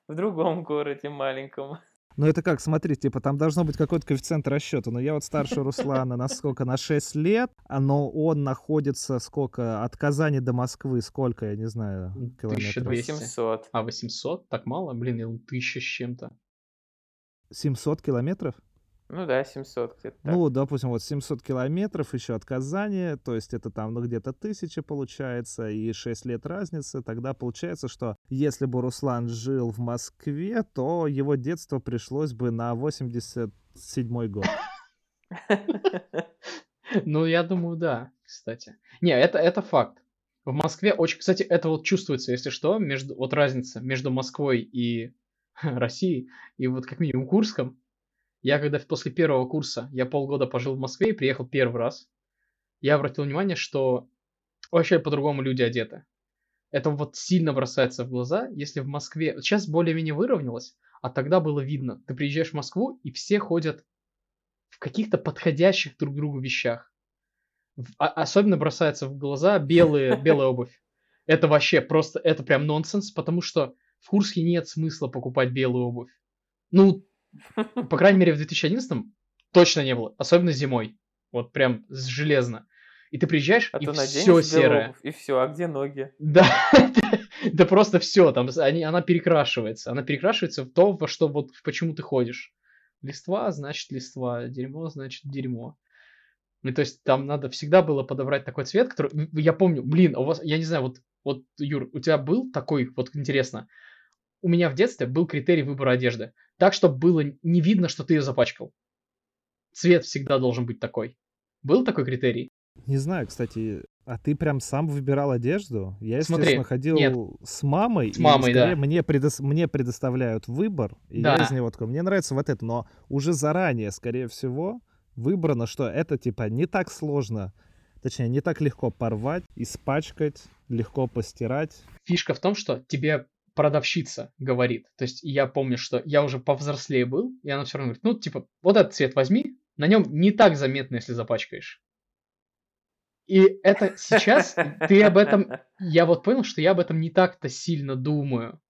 в другом городе маленьком. Ну это как, смотри, типа там должно быть какой-то коэффициент расчета. Но я вот старше Руслана на сколько? На 6 лет, а но он находится сколько? От Казани до Москвы сколько, я не знаю, километров? 1200. 800. А 800? Так мало? Блин, я думал, тысяча с чем-то. 700 километров? Ну да, 700 где-то так. Ну, допустим, вот 700 километров еще от Казани, то есть это там, ну, где-то тысяча получается, и 6 лет разницы, тогда получается, что если бы Руслан жил в Москве, то его детство пришлось бы на 87 год. Ну, я думаю, да, кстати. Не, это, это факт. В Москве очень, кстати, это вот чувствуется, если что, между, вот разница между Москвой и Россией, и вот как минимум Курском. Я когда после первого курса, я полгода пожил в Москве и приехал первый раз, я обратил внимание, что вообще по-другому люди одеты. Это вот сильно бросается в глаза, если в Москве... Сейчас более-менее выровнялось, а тогда было видно. Ты приезжаешь в Москву, и все ходят в каких-то подходящих друг другу вещах. А- особенно бросается в глаза белые, белая обувь. Это вообще просто, это прям нонсенс, потому что в Курске нет смысла покупать белую обувь. Ну, по крайней мере, в 2011 точно не было, особенно зимой. Вот прям железно. И ты приезжаешь, А и все серое. И все, а где ноги? Да, да просто все, там они, она перекрашивается. Она перекрашивается в то, во что вот почему ты ходишь. Листва, значит листва, дерьмо, значит дерьмо. Ну, то есть там надо всегда было подобрать такой цвет, который... м, Я помню, блин, а у вас, я не знаю, вот, вот, Юр, у тебя был такой, вот интересно, у меня в детстве был критерий выбора одежды. Так, чтобы было не видно, что ты ее запачкал. Цвет всегда должен быть такой. Был такой критерий? Не знаю, кстати, а ты прям сам выбирал одежду? Я, Смотри, естественно, ходил нет. с мамой, С и мамой, скорее да. мне, предос- мне предоставляют выбор, и я Да. из него такой, мне нравится вот это, но уже заранее, скорее всего, выбрано, что это, типа, не так сложно, точнее, не так легко порвать, испачкать, легко постирать. фишка в том, что тебе продавщица говорит. То есть я помню, что я уже повзрослее был, и она все равно говорит, ну, типа, вот этот цвет возьми, на нем не так заметно, если запачкаешь. И это сейчас ты об этом... Я вот понял, что я об этом не так-то сильно думаю.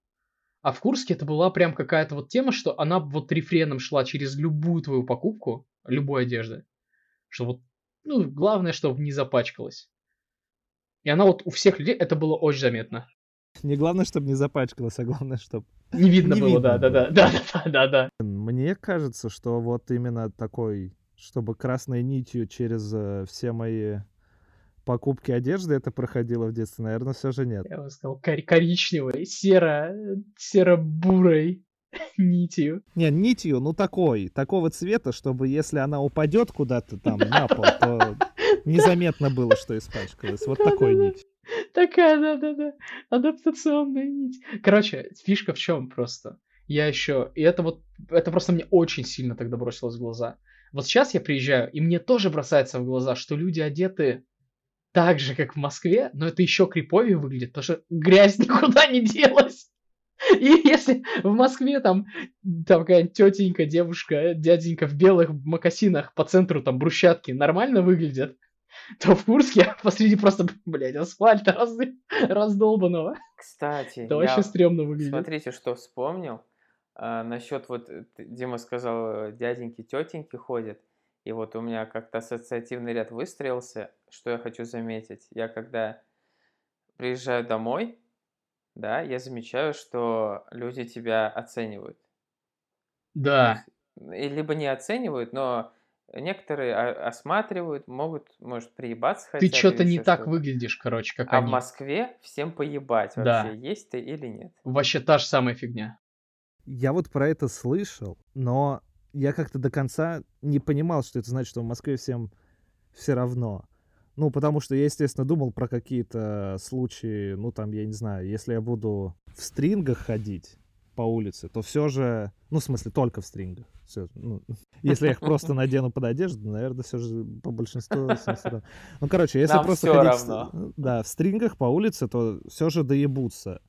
А в Курске это была прям какая-то вот тема, что она вот рефреном шла через любую твою покупку, любой одежды. Что вот, ну, главное, чтобы не запачкалась. И она вот у всех людей, это было очень заметно. Не главное, чтобы не запачкалось, а главное, чтобы... Не видно Не было, видно да, да, да, да, да, да. Мне кажется, что вот именно такой, чтобы красной нитью через э, все мои покупки одежды это проходило в детстве, наверное, все же нет. Я бы сказал, кор- коричневой, серо, серо-бурой нитью. Не, нитью, ну такой, такого цвета, чтобы если она упадет куда-то там на пол, то незаметно было, что испачкалась. Вот такой нить. Такая, да-да-да, адаптационная нить. Короче, фишка в чем просто? Я еще, и это вот, это просто мне очень сильно тогда бросилось в глаза. Вот сейчас я приезжаю, и мне тоже бросается в глаза, что люди одеты так же, как в Москве, но это еще криповее выглядит, потому что грязь никуда не делась. И если в Москве там, там какая-нибудь тетенька, девушка, дяденька в белых мокасинах по центру там брусчатки нормально выглядят, то в Курске посреди просто, блядь, асфальта раз, раздолбанного. Кстати, Это вообще стрёмно выглядит. Смотрите, что вспомнил. А, насчет вот, э, Дима сказал, э, дяденьки, тетеньки ходят. И вот у меня как-то ассоциативный ряд выстроился, что я хочу заметить. Я когда приезжаю домой, да, я замечаю, что люди тебя оценивают. Да, И либо не оценивают, но некоторые осматривают, могут, может, приебаться ты хотят что-то или не так что-то. выглядишь, короче, как А в они. Москве всем поебать Да. вообще, есть ты или нет. Вообще та же самая фигня. Я вот про это слышал, но я как-то до конца не понимал, что это значит, что в Москве всем все равно. Ну, потому что я, естественно, думал про какие-то случаи, ну, там, я не знаю, если я буду в стрингах ходить по улице, то все же, ну, в смысле, только в стрингах. Всё, ну, если я их просто надену под одежду, наверное, все же по большинству. Ну, короче, если Нам просто ходить в да, в стрингах по улице, то все же доебутся.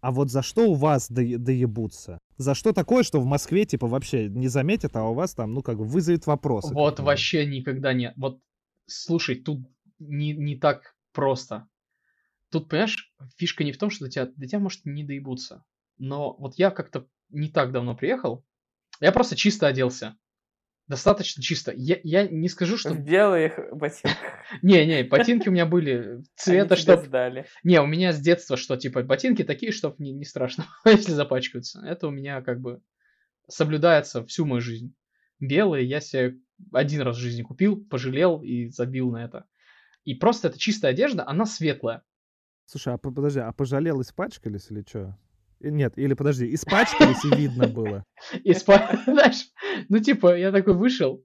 А вот за что у вас дое- доебутся? За что такое, что в Москве, типа, вообще не заметят, а у вас там, ну, как бы, вызовет вопросы? Вот вообще никогда нет. Вот слушай, тут не, не так просто. Тут, понимаешь, фишка не в том, что до тебя, до тебя может не доебутся. Но вот я как-то не так давно приехал, я просто чисто оделся. Достаточно чисто. Я, я не скажу, что... В белых ботинках. Не-не, ботинки у меня были цвета, что... сдали. Не, у меня с детства, что типа ботинки такие, чтоб не, не страшно, если запачкаются. Это у меня как бы соблюдается всю мою жизнь. Белые я себе один раз в жизни купил, пожалел и забил на это. И просто это чистая одежда, она светлая. Слушай, а по- подожди, а пожалел, испачкались или что? Нет, или подожди, испачкались и видно было. И спа- знаешь, ну типа я такой вышел,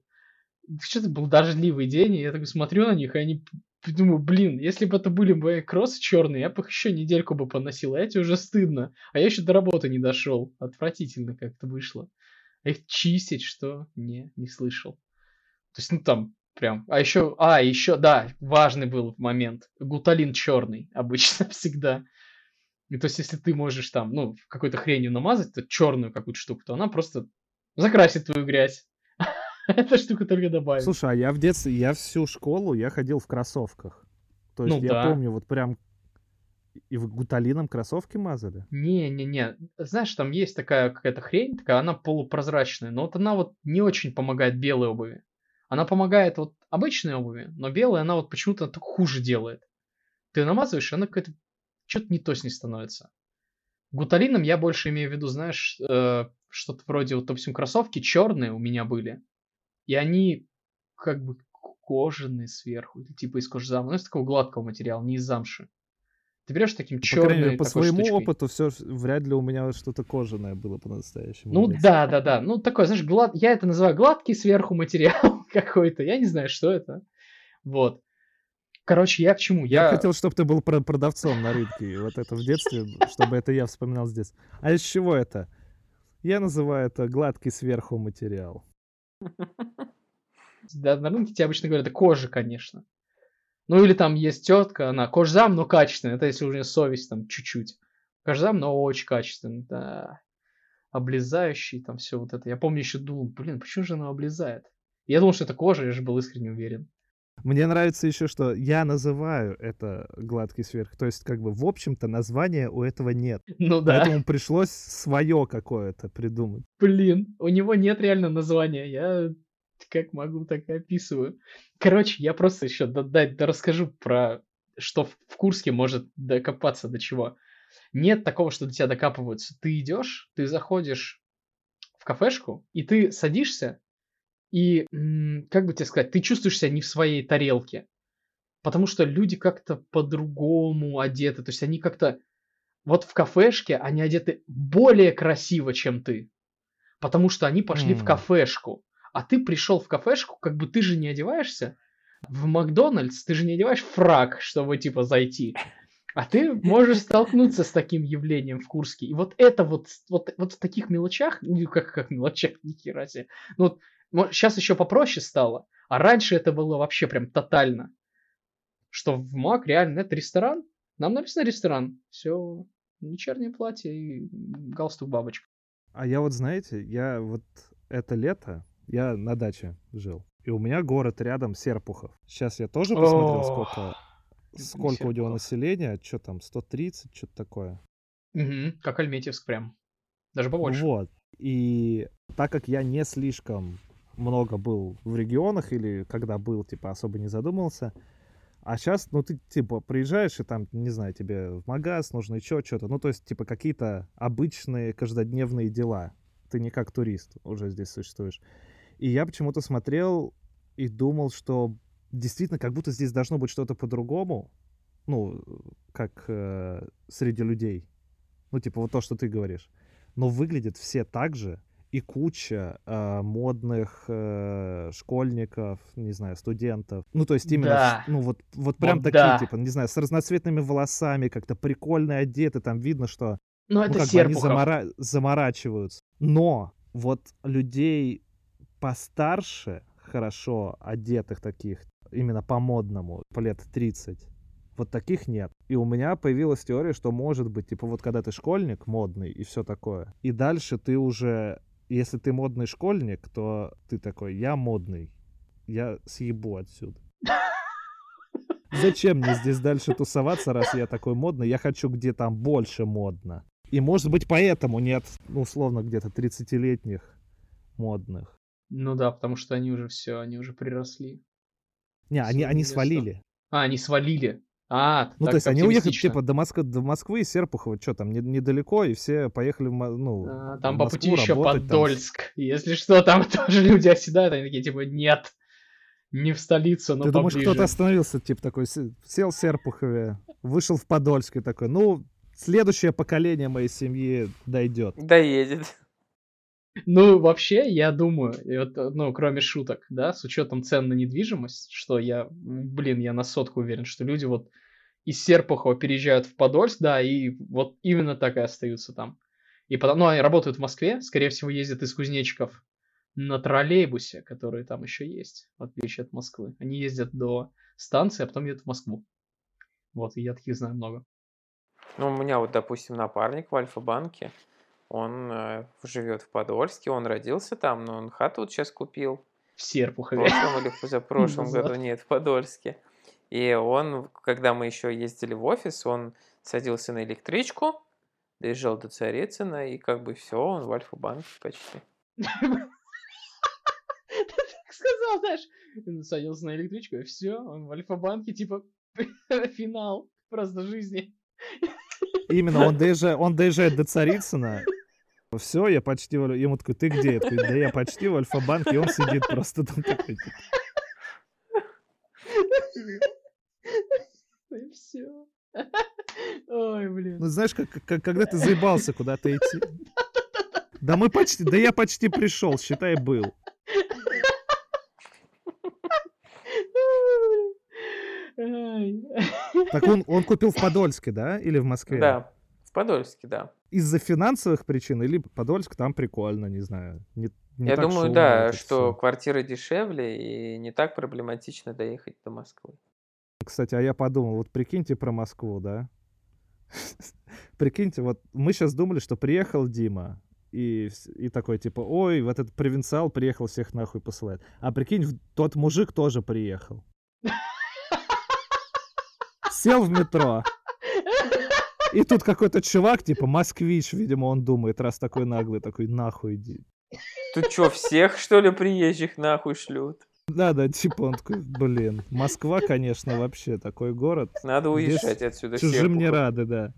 что-то был дождливый день, и я такой смотрю на них, и они думаю, блин, если бы это были мои кроссы черные, я бы их еще недельку бы поносил, а эти уже стыдно. А я еще до работы не дошел. Отвратительно как-то вышло. А их чистить, что? Не, не слышал. То есть, ну там прям. А еще, а, еще, да, важный был момент. Гуталин черный обычно всегда. И то есть, если ты можешь там, ну, какой-то хренью намазать, то черную какую-то штуку, то она просто закрасит твою грязь. Эта штука только добавит. Слушай, а я в детстве, я всю школу, я ходил в кроссовках. То есть Ну я да. помню, вот прям и в гуталином кроссовки мазали. Не-не-не, знаешь, там есть такая какая-то хрень, такая, она полупрозрачная, но вот она вот не очень помогает белой обуви. Она помогает вот обычной обуви, но белая она вот почему-то так хуже делает. Ты намазываешь, она какая-то что-то не то с ней становится. Гуталином я больше имею в виду, знаешь, э, что-то вроде, вот, допустим, кроссовки черные у меня были, и они как бы кожаные сверху, или типа из кожзама, ну, из такого гладкого материала, не из замши. Ты берешь таким По мере, по такой своему штучкой. опыту все вряд ли у меня что-то кожаное было по-настоящему. Ну да, да, да. Ну такой, знаешь, глад... я это называю гладкий сверху материал какой-то. Я не знаю, что это. Вот. Короче, я к чему? Я Я, хотел, чтобы ты был про- продавцом на рынке. И вот это в детстве, чтобы это я вспоминал детства. А из чего это? Я называю это гладкий сверху материал. Да, на рынке тебе обычно говорят, это кожа, конечно. Ну или там есть тетка, она кожзам, но качественная. Это если уже совесть там чуть-чуть. Кожзам, но очень качественный, да. Облезающий, там все вот это. Я помню еще думал, блин, почему же она облезает? Я думал, что это кожа, я же был искренне уверен. Мне нравится еще, что я называю это гладкий сверх. То есть, как бы, в общем-то, названия у этого нет. Ну да. Поэтому пришлось свое какое-то придумать. Блин, у него нет реально названия. Я как могу, так и описываю. Короче, я просто еще да, да- да расскажу про что в Курске может докопаться до чего. Нет такого, что до тебя докапываются. Ты идешь, ты заходишь в кафешку, и ты садишься, и, как бы тебе сказать, ты чувствуешь себя не в своей тарелке. потому что люди как-то по-другому одеты. То есть они как-то... Вот в кафешке они одеты более красиво, чем ты. Потому что они пошли в М. кафешку. А ты пришел в кафешку, как бы ты же не одеваешься в Макдональдс, ты же не одеваешь фраг, чтобы типа зайти. А ты можешь столкнуться с таким явлением в Курске. И вот это вот, вот, вот в таких мелочах, ну как, как мелочах, ни хера себе. Ну, вот, сейчас еще попроще стало, а раньше это было вообще прям тотально. Что в МАК реально это ресторан, нам написано ресторан, все, вечернее платье и галстук бабочка. А я вот, знаете, я вот это лето, я на даче жил. И у меня город рядом Серпухов. Сейчас я тоже посмотрел, сколько, сколько у него населения. Что там, 130, что-то такое. Мгм, как Альметьевск прям. Даже побольше. Вот. И так как я не слишком много был в регионах или когда был, типа, особо не задумывался, а сейчас, ну, ты, типа, приезжаешь, и там, не знаю, тебе в магаз нужно еще что-то. Ну, то есть, типа, какие-то обычные каждодневные дела. Ты не как турист уже здесь существуешь. И я почему-то смотрел и думал, что действительно, как будто здесь должно быть что-то по-другому. Ну, как э, среди людей. Ну, типа, вот то, что ты говоришь. Но выглядят все так же. И куча э, модных э, школьников, не знаю, студентов. Ну, то есть именно, Да. ну, вот, вот прям Вот такие, да. типа, не знаю, с разноцветными волосами, как-то прикольно одеты. Там видно, что Ну, ну, это как бы они замора- заморачиваются. Но вот людей постарше, хорошо одетых таких, именно по-модному, по лет 30, вот таких нет. И у меня появилась теория, что может быть, типа вот когда ты школьник модный и все такое, и дальше ты уже, если ты модный школьник, то ты такой, я модный, я съебу отсюда. Зачем мне здесь дальше тусоваться, раз я такой модный? Я хочу, где там больше модно. И может быть поэтому нет, ну, условно, где-то 30-летних модных. Ну да, потому что они уже все, они уже приросли. Не, они, они свалили. А, они свалили. А, Ну, так то есть они уехали, типа, до, Москвы, до Москвы и Серпухова, что там, не- недалеко, и все поехали, ну, А, там по Москву пути еще работать, там. Подольск. Если что, там тоже люди оседают, они такие, типа, нет, не в столицу, но Ты думаешь, поближе. кто-то остановился, типа, такой, се- сел в Серпухове, вышел в Подольск и такой, ну, следующее поколение моей семьи дойдет. Доедет. Ну, вообще, я думаю, вот, ну, кроме шуток, да, с учетом цен на недвижимость, что я, блин, я на сотку уверен, что люди вот из Серпухова переезжают в Подольск, да, и вот именно так и остаются там. И потом, ну, они работают в Москве, скорее всего, ездят из кузнечиков на троллейбусе, который там еще есть, в отличие от Москвы. Они ездят до станции, а потом едут в Москву. Вот, и я таких знаю много. Ну, у меня вот, допустим, напарник в Альфа-банке, он э, живет в Подольске, он родился там, но он хату вот сейчас купил. В В Серпухове. прошлом или в позапрошлом году, нет, в Подольске. И он, когда мы еще ездили в офис, он садился на электричку, доезжал до Царицына, и как бы все, он в Альфа-банке почти. Ты так сказал, знаешь, он садился на электричку, и все, он в Альфа-банке, типа, финал просто жизни. Именно, он доезжает, он доезжает до Царицына, все, я почти, в ему такой, ты где? Я такой, да я почти в Альфа-банке, и он сидит просто там такой, типа, И все. Ой, блин. Ну, знаешь, как, как- когда ты заебался куда-то идти. Да мы почти, да я почти пришел, считай, был. Так он, он купил в Подольске, да? Или в Москве? Да, в Подольске, да. Из-за финансовых причин или Подольск там прикольно, не знаю. Не, не Я так думаю, шумно да, что всё. квартиры дешевле и не так проблематично доехать до Москвы. Кстати, а я подумал, вот прикиньте про Москву, да? Прикиньте, вот мы сейчас думали, что приехал Дима, и, и такой, типа, ой, вот этот провинциал приехал, всех нахуй посылает. А прикинь, в- тот мужик тоже приехал. Сел в метро. И тут какой-то чувак, типа, москвич, видимо, он думает, раз такой наглый, такой, нахуй иди. Тут что, всех, что ли, приезжих нахуй шлют? Да, да, типа, он такой, блин, Москва, конечно, вообще такой город. Надо уезжать отсюда. Чужим не рады, да.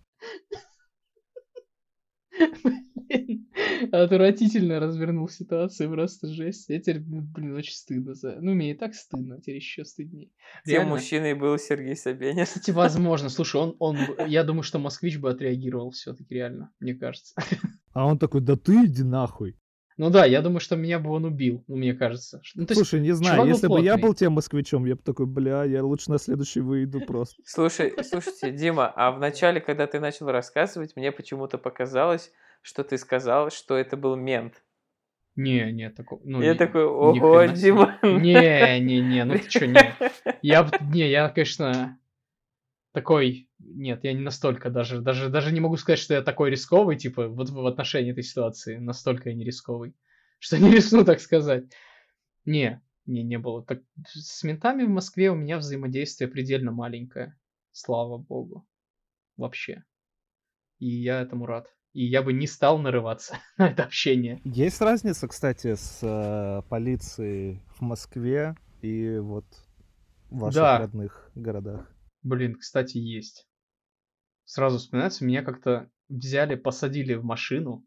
Отвратительно развернул ситуацию, просто жесть. Я теперь, блин, очень стыдно за... Ну, мне и так стыдно, теперь еще стыднее. Тем Реально. мужчиной был Сергей Собянин. Кстати, возможно. Слушай, он, он, я думаю, что москвич бы отреагировал все-таки реально, мне кажется. А он такой, да ты иди нахуй. Ну да, я думаю, что меня бы он убил, ну, мне кажется. Ну, то есть, Слушай, не знаю, если бы я был тем москвичом, я бы такой, бля, я лучше на следующий выйду просто. Слушай, слушайте, Дима, а в начале, когда ты начал рассказывать, мне почему-то показалось, что ты сказал, что это был мент. Не, не, такого. Ну, я не- такой, ого. Дима. Не, не, не, ну ты чё, не. Я, не, я, конечно, такой, нет, я не настолько даже, даже, даже не могу сказать, что я такой рисковый, типа, вот в отношении этой ситуации, настолько я не рисковый, что не рискну так сказать. Не, не, не было. Так, с ментами в Москве у меня взаимодействие предельно маленькое, слава богу, вообще. И я этому рад. И я бы не стал нарываться на это общение. Есть разница, кстати, с э, полицией в Москве и вот в ваших Да. родных городах? Блин, кстати, есть. Сразу вспоминается, меня как-то взяли, посадили в машину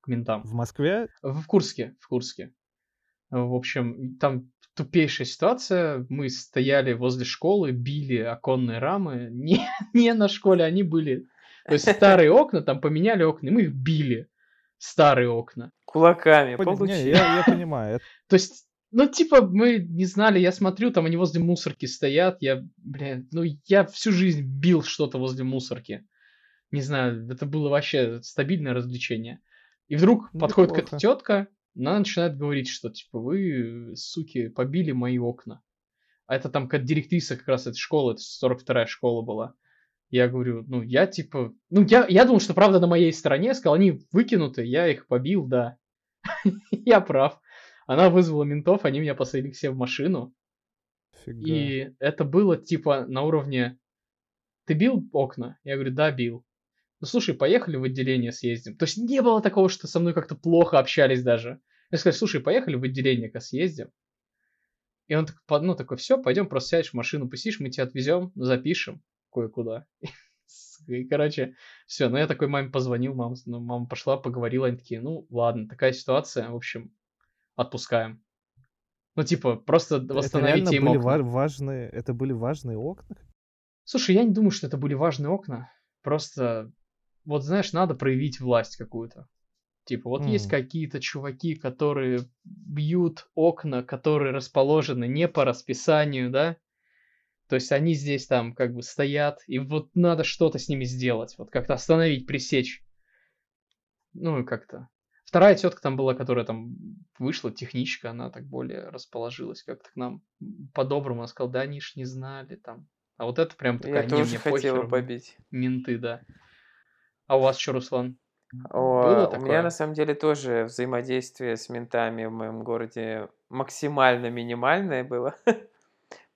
к ментам. В Москве В Курске, в Курске. В общем, там тупейшая ситуация. Мы стояли возле школы, били оконные рамы. Не, не на школе, они были. То есть старые окна, там поменяли окна, и мы их били. Старые окна. Кулаками получили. я, я понимаю. То есть, ну, типа, мы не знали, я смотрю, там они возле мусорки стоят, я, блин, ну, я всю жизнь бил что-то возле мусорки. Не знаю, это было вообще стабильное развлечение. И вдруг подходит какая-то тетка, она начинает говорить, что, типа, вы, суки, побили мои окна. А это там как директриса как раз этой школы, это 42-я школа была. Я говорю, ну, я типа... Ну, я, я думал, что правда на моей стороне. Сказал, они выкинуты, я их побил, да. Я прав. Она вызвала ментов, они меня посадили к себе в машину. Фига. И это было типа на уровне... Ты бил окна? Я говорю, да, бил. Ну слушай, поехали в отделение съездим. То есть не было такого, что со мной как-то плохо общались даже. Я сказал, слушай, поехали в отделение-ка съездим. И он так, по- ну, такой, все, пойдем, просто сядешь в машину, посидишь, мы тебя отвезем, запишем кое-куда. И, короче, все, ну я такой маме позвонил, мама, ну, мама пошла, поговорила, они такие, ну, ладно, такая ситуация, в общем, отпускаем. Ну, типа, просто Это восстановите реально им были окна. ва- важные, это были важные окна? Слушай, я не думаю, что это были важные окна. Просто, вот знаешь, надо проявить власть какую-то. Типа, вот есть М. какие-то чуваки, которые бьют окна, которые расположены не по расписанию, да? То есть они здесь там как бы стоят, и вот надо что-то с ними сделать. Вот как-то остановить, пресечь. Ну и как-то. Вторая тетка там была, которая там вышла, техничка, она так более расположилась как-то к нам по-доброму. Она сказала, да они ж не знали там. А вот это прям такая, Я не, тоже мне хотела похер, побить. менты, да. А у вас что, Руслан? О, Было у такое? меня на самом деле тоже взаимодействие с ментами в моем городе максимально минимальное было.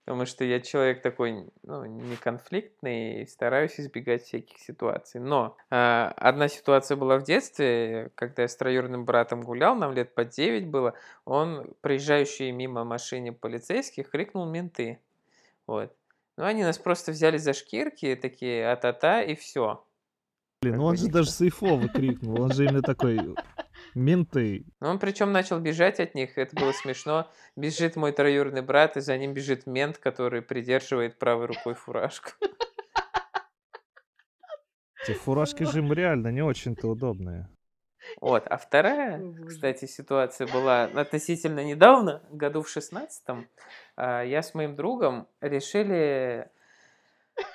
Потому что я человек такой, ну, не конфликтный и стараюсь избегать всяких ситуаций. Но а, одна ситуация была в детстве, когда я с троюродным братом гулял, нам лет по 9 было, он, проезжающий мимо машине полицейских, крикнул менты. Вот. Ну, они нас просто взяли за шкирки, такие, а-та-та, и все. Блин, ну он же даже сейфово крикнул, он же именно такой, менты. Ну, он причем начал бежать от них, это было смешно. Бежит мой троюродный брат, и за ним бежит мент, который придерживает правой рукой фуражку. Эти фуражки же им реально не очень-то удобные. Вот, а вторая, кстати, ситуация была относительно недавно, году в шестнадцатом. А, Я с моим другом решили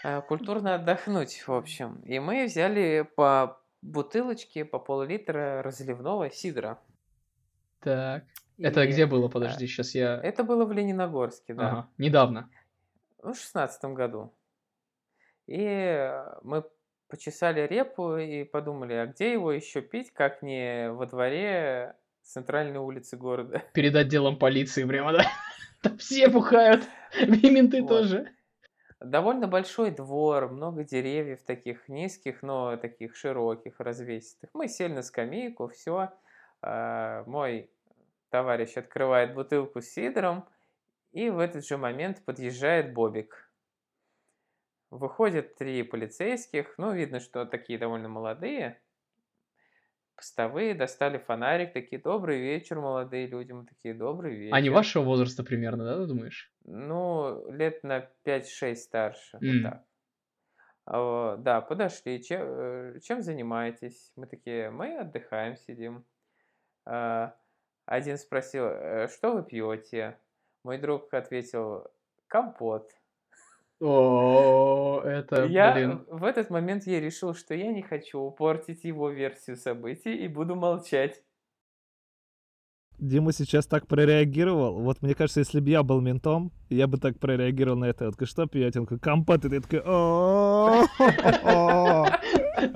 а, культурно отдохнуть, в общем. И мы взяли по бутылочке, по пол-литра разливного сидра. Так. Это И, где было? а, Подожди, сейчас я... Это было в Лениногорске, да. Ага, недавно. Ну, в шестнадцатом году. И мы почесали репу и подумали, а где его еще пить, как не во дворе центральной улицы города. Перед отделом полиции прямо, да? Там все бухают. И менты Вот. тоже. Довольно большой двор, много деревьев таких низких, но таких широких, развесистых. Мы сели на скамейку, все. Мой товарищ открывает бутылку с сидром, и в этот же момент подъезжает Бобик. Выходят три полицейских, ну, видно, что такие довольно молодые. Постовые, достали фонарик, такие, добрый вечер, молодые люди. Мы такие, добрый вечер. Они вашего возраста примерно, да, ты думаешь? Ну, лет на 5-6 старше, вот М. так. А, Да, подошли. Чем, э, чем занимаетесь? Мы такие, мы отдыхаем, сидим. А, Один спросил, «Э, что вы пьете? Мой друг ответил, компот. О, это, Я блин. в этот момент я решил, что я не хочу портить его версию событий и буду молчать. Дима сейчас так прореагировал. Вот мне кажется, если бы я был ментом, я бы так прореагировал на это. Я такой, что такой, компот. И ты такой.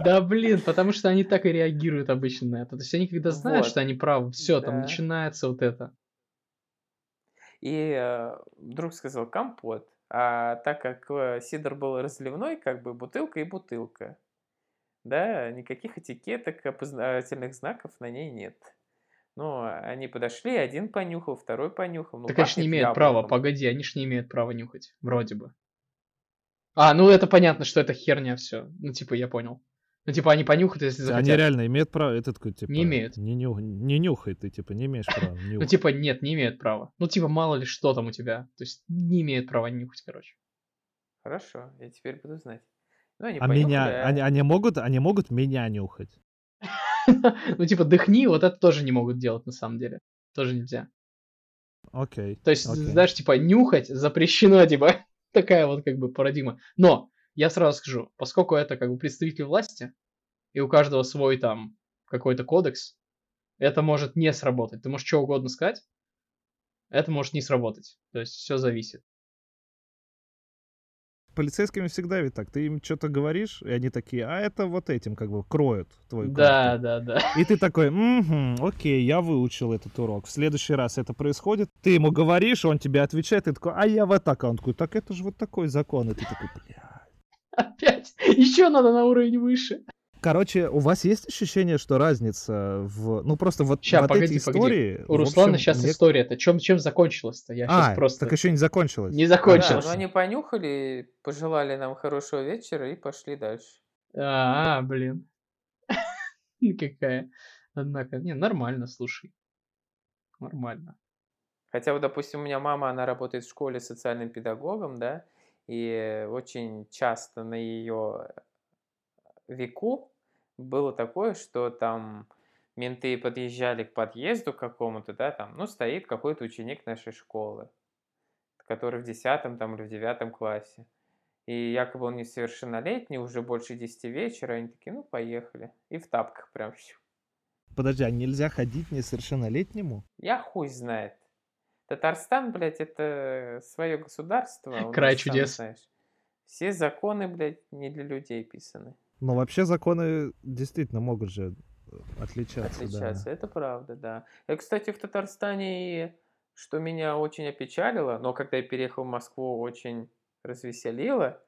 Да, блин, потому что они так и реагируют обычно на это. То есть они когда знают, Вот. что они правы, все, там начинается вот это. И друг сказал компот. А так как э, сидр был разливной, как бы бутылка и бутылка. Да, никаких этикеток, опознавательных знаков на ней нет. Ну, они подошли, один понюхал, второй понюхал. Ну, Так они ж не имеют права, погоди, они ж не имеют права нюхать, вроде бы. А, ну это понятно, что это херня все. Ну, типа, я понял. Ну, типа, они понюхают, если Они захотят. реально имеют право. Это такой, типа... Не имеют. Не, нюх- не нюхай ты, типа, не имеешь права. Ну, типа, нет, не имеют права. Ну, типа, мало ли что там у тебя. То есть, не имеют права нюхать, короче. Хорошо, я теперь буду знать. Ну, они А меня, а- они, они могут, они могут меня нюхать. Ну, типа, дыхни, вот это тоже не могут делать, на самом деле. Тоже нельзя. Окей. То есть, знаешь, типа, нюхать запрещено, типа, такая вот как бы парадигма. Но, я сразу скажу, поскольку это как бы представитель власти, и у каждого свой там какой-то кодекс, это может не сработать. Ты можешь что угодно сказать, это может не сработать. То есть, все зависит. Полицейскими всегда ведь так. Ты им что-то говоришь, и они такие, а это вот этим как бы кроют твою Да, карту». да, да. И ты такой, угу, окей, я выучил этот урок. В следующий раз это происходит, ты ему говоришь, он тебе отвечает, ты такой, а я вот так. А он такой, так это же вот такой закон. И ты такой, бля. Опять. Еще надо на уровень выше. Короче, у вас есть ощущение, что разница в... Ну, просто вот, Ща, вот погоди, эти погоди. истории... У в Руслана общем, сейчас мне- история-то. Чем, чем закончилась-то? Я сейчас А, просто... так еще не закончилось. Не Да, закончилось. ну они понюхали, пожелали нам хорошего вечера и пошли дальше. А, блин. Какая. Однако, не, нормально, слушай. Нормально. Хотя вот, допустим, у меня мама, она работает в школе социальным педагогом, да, и очень часто на ее веку было такое, что там менты подъезжали к подъезду какому-то, да, там, ну, стоит какой-то ученик нашей школы, который в 10 там или в 9 классе. И якобы он несовершеннолетний, уже больше 10 вечера, они такие, ну, поехали. И в тапках прям всё. Подожди, а нельзя ходить несовершеннолетнему? Я хуй знает. Татарстан, блядь, это свое государство. Край нас, сам чудес. знаешь. Все законы, блядь, не для людей писаны. Но вообще законы действительно могут же э, отличаться, Отличаться. да. Это правда, да. Я, кстати, в Татарстане, что меня очень опечалило, но когда я переехал в Москву, очень развеселило,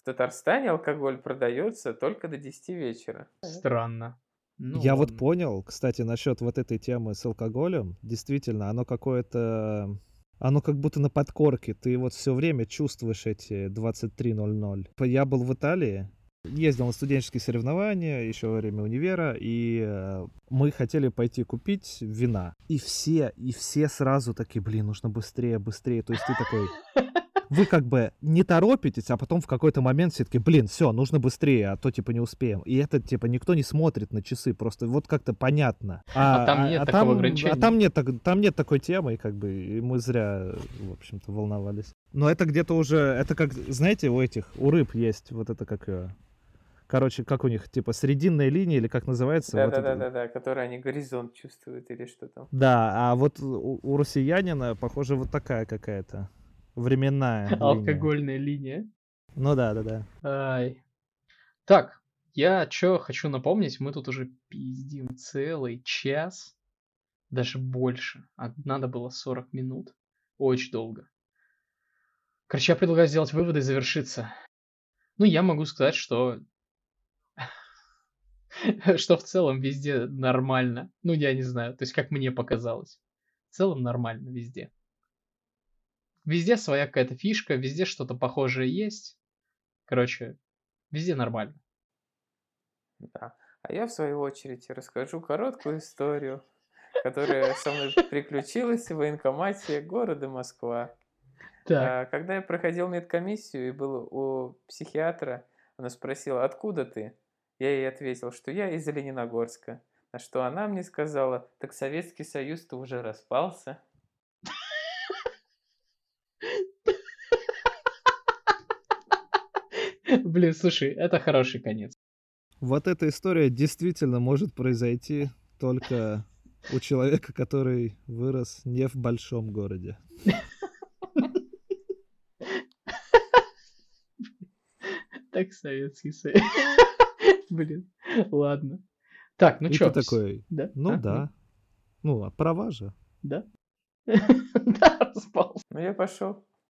в Татарстане алкоголь продается только до 10 вечера. Странно. Ну, Я вот ладно. понял, кстати, насчет вот этой темы с алкоголем. Действительно, оно какое-то... Оно как будто на подкорке. Ты вот все время чувствуешь эти 23.00. Я был в Италии, ездил на студенческие соревнования еще во время универа, и э, мы хотели пойти купить вина. И все, и все сразу такие, блин, нужно быстрее, быстрее. То есть ты такой... Вы как бы не торопитесь, а потом в какой-то момент все таки блин, все, нужно быстрее, а то типа не успеем. И это типа никто не смотрит на часы, просто вот как-то понятно. А там нет такого там, ограничения? А там нет, так- там нет такой темы, и как бы и мы зря, в общем-то, волновались. Но это где-то уже, это как, знаете, у этих, у рыб есть вот это как Короче, как у них, типа, срединная линия, или как называется? вот это- Да-да-да-да, которые они горизонт чувствуют или что там. Да, а вот у, у россиянина, похоже, вот такая какая-то временная линия. Алкогольная линия. Ну да, да, да. Ай. Так, я что хочу напомнить, мы тут уже пиздим целый час, даже больше. А надо было 40 минут. Очень долго. Короче, я предлагаю сделать выводы и завершиться. Ну, я могу сказать, что... что в целом везде нормально. Ну, я не знаю, то есть как мне показалось. В целом нормально везде. Везде своя какая-то фишка, везде что-то похожее есть. Короче, везде нормально. Да. А я, в свою очередь, расскажу короткую историю, которая со мной приключилась в военкомате города Москва. Так, А, Когда я проходил медкомиссию и был у психиатра, она спросила, откуда ты? Я ей ответил, что я из Лениногорска. На что она мне сказала, так Советский Союз-то уже распался. Блин, слушай, это хороший конец. Вот эта история действительно может произойти только у человека, который вырос не в большом городе. Так Советский Союз. Блин, ладно. Так, ну ты такой, Да? ну А? да. Ну, а права же. Да? Да, распался. Ну я пошел.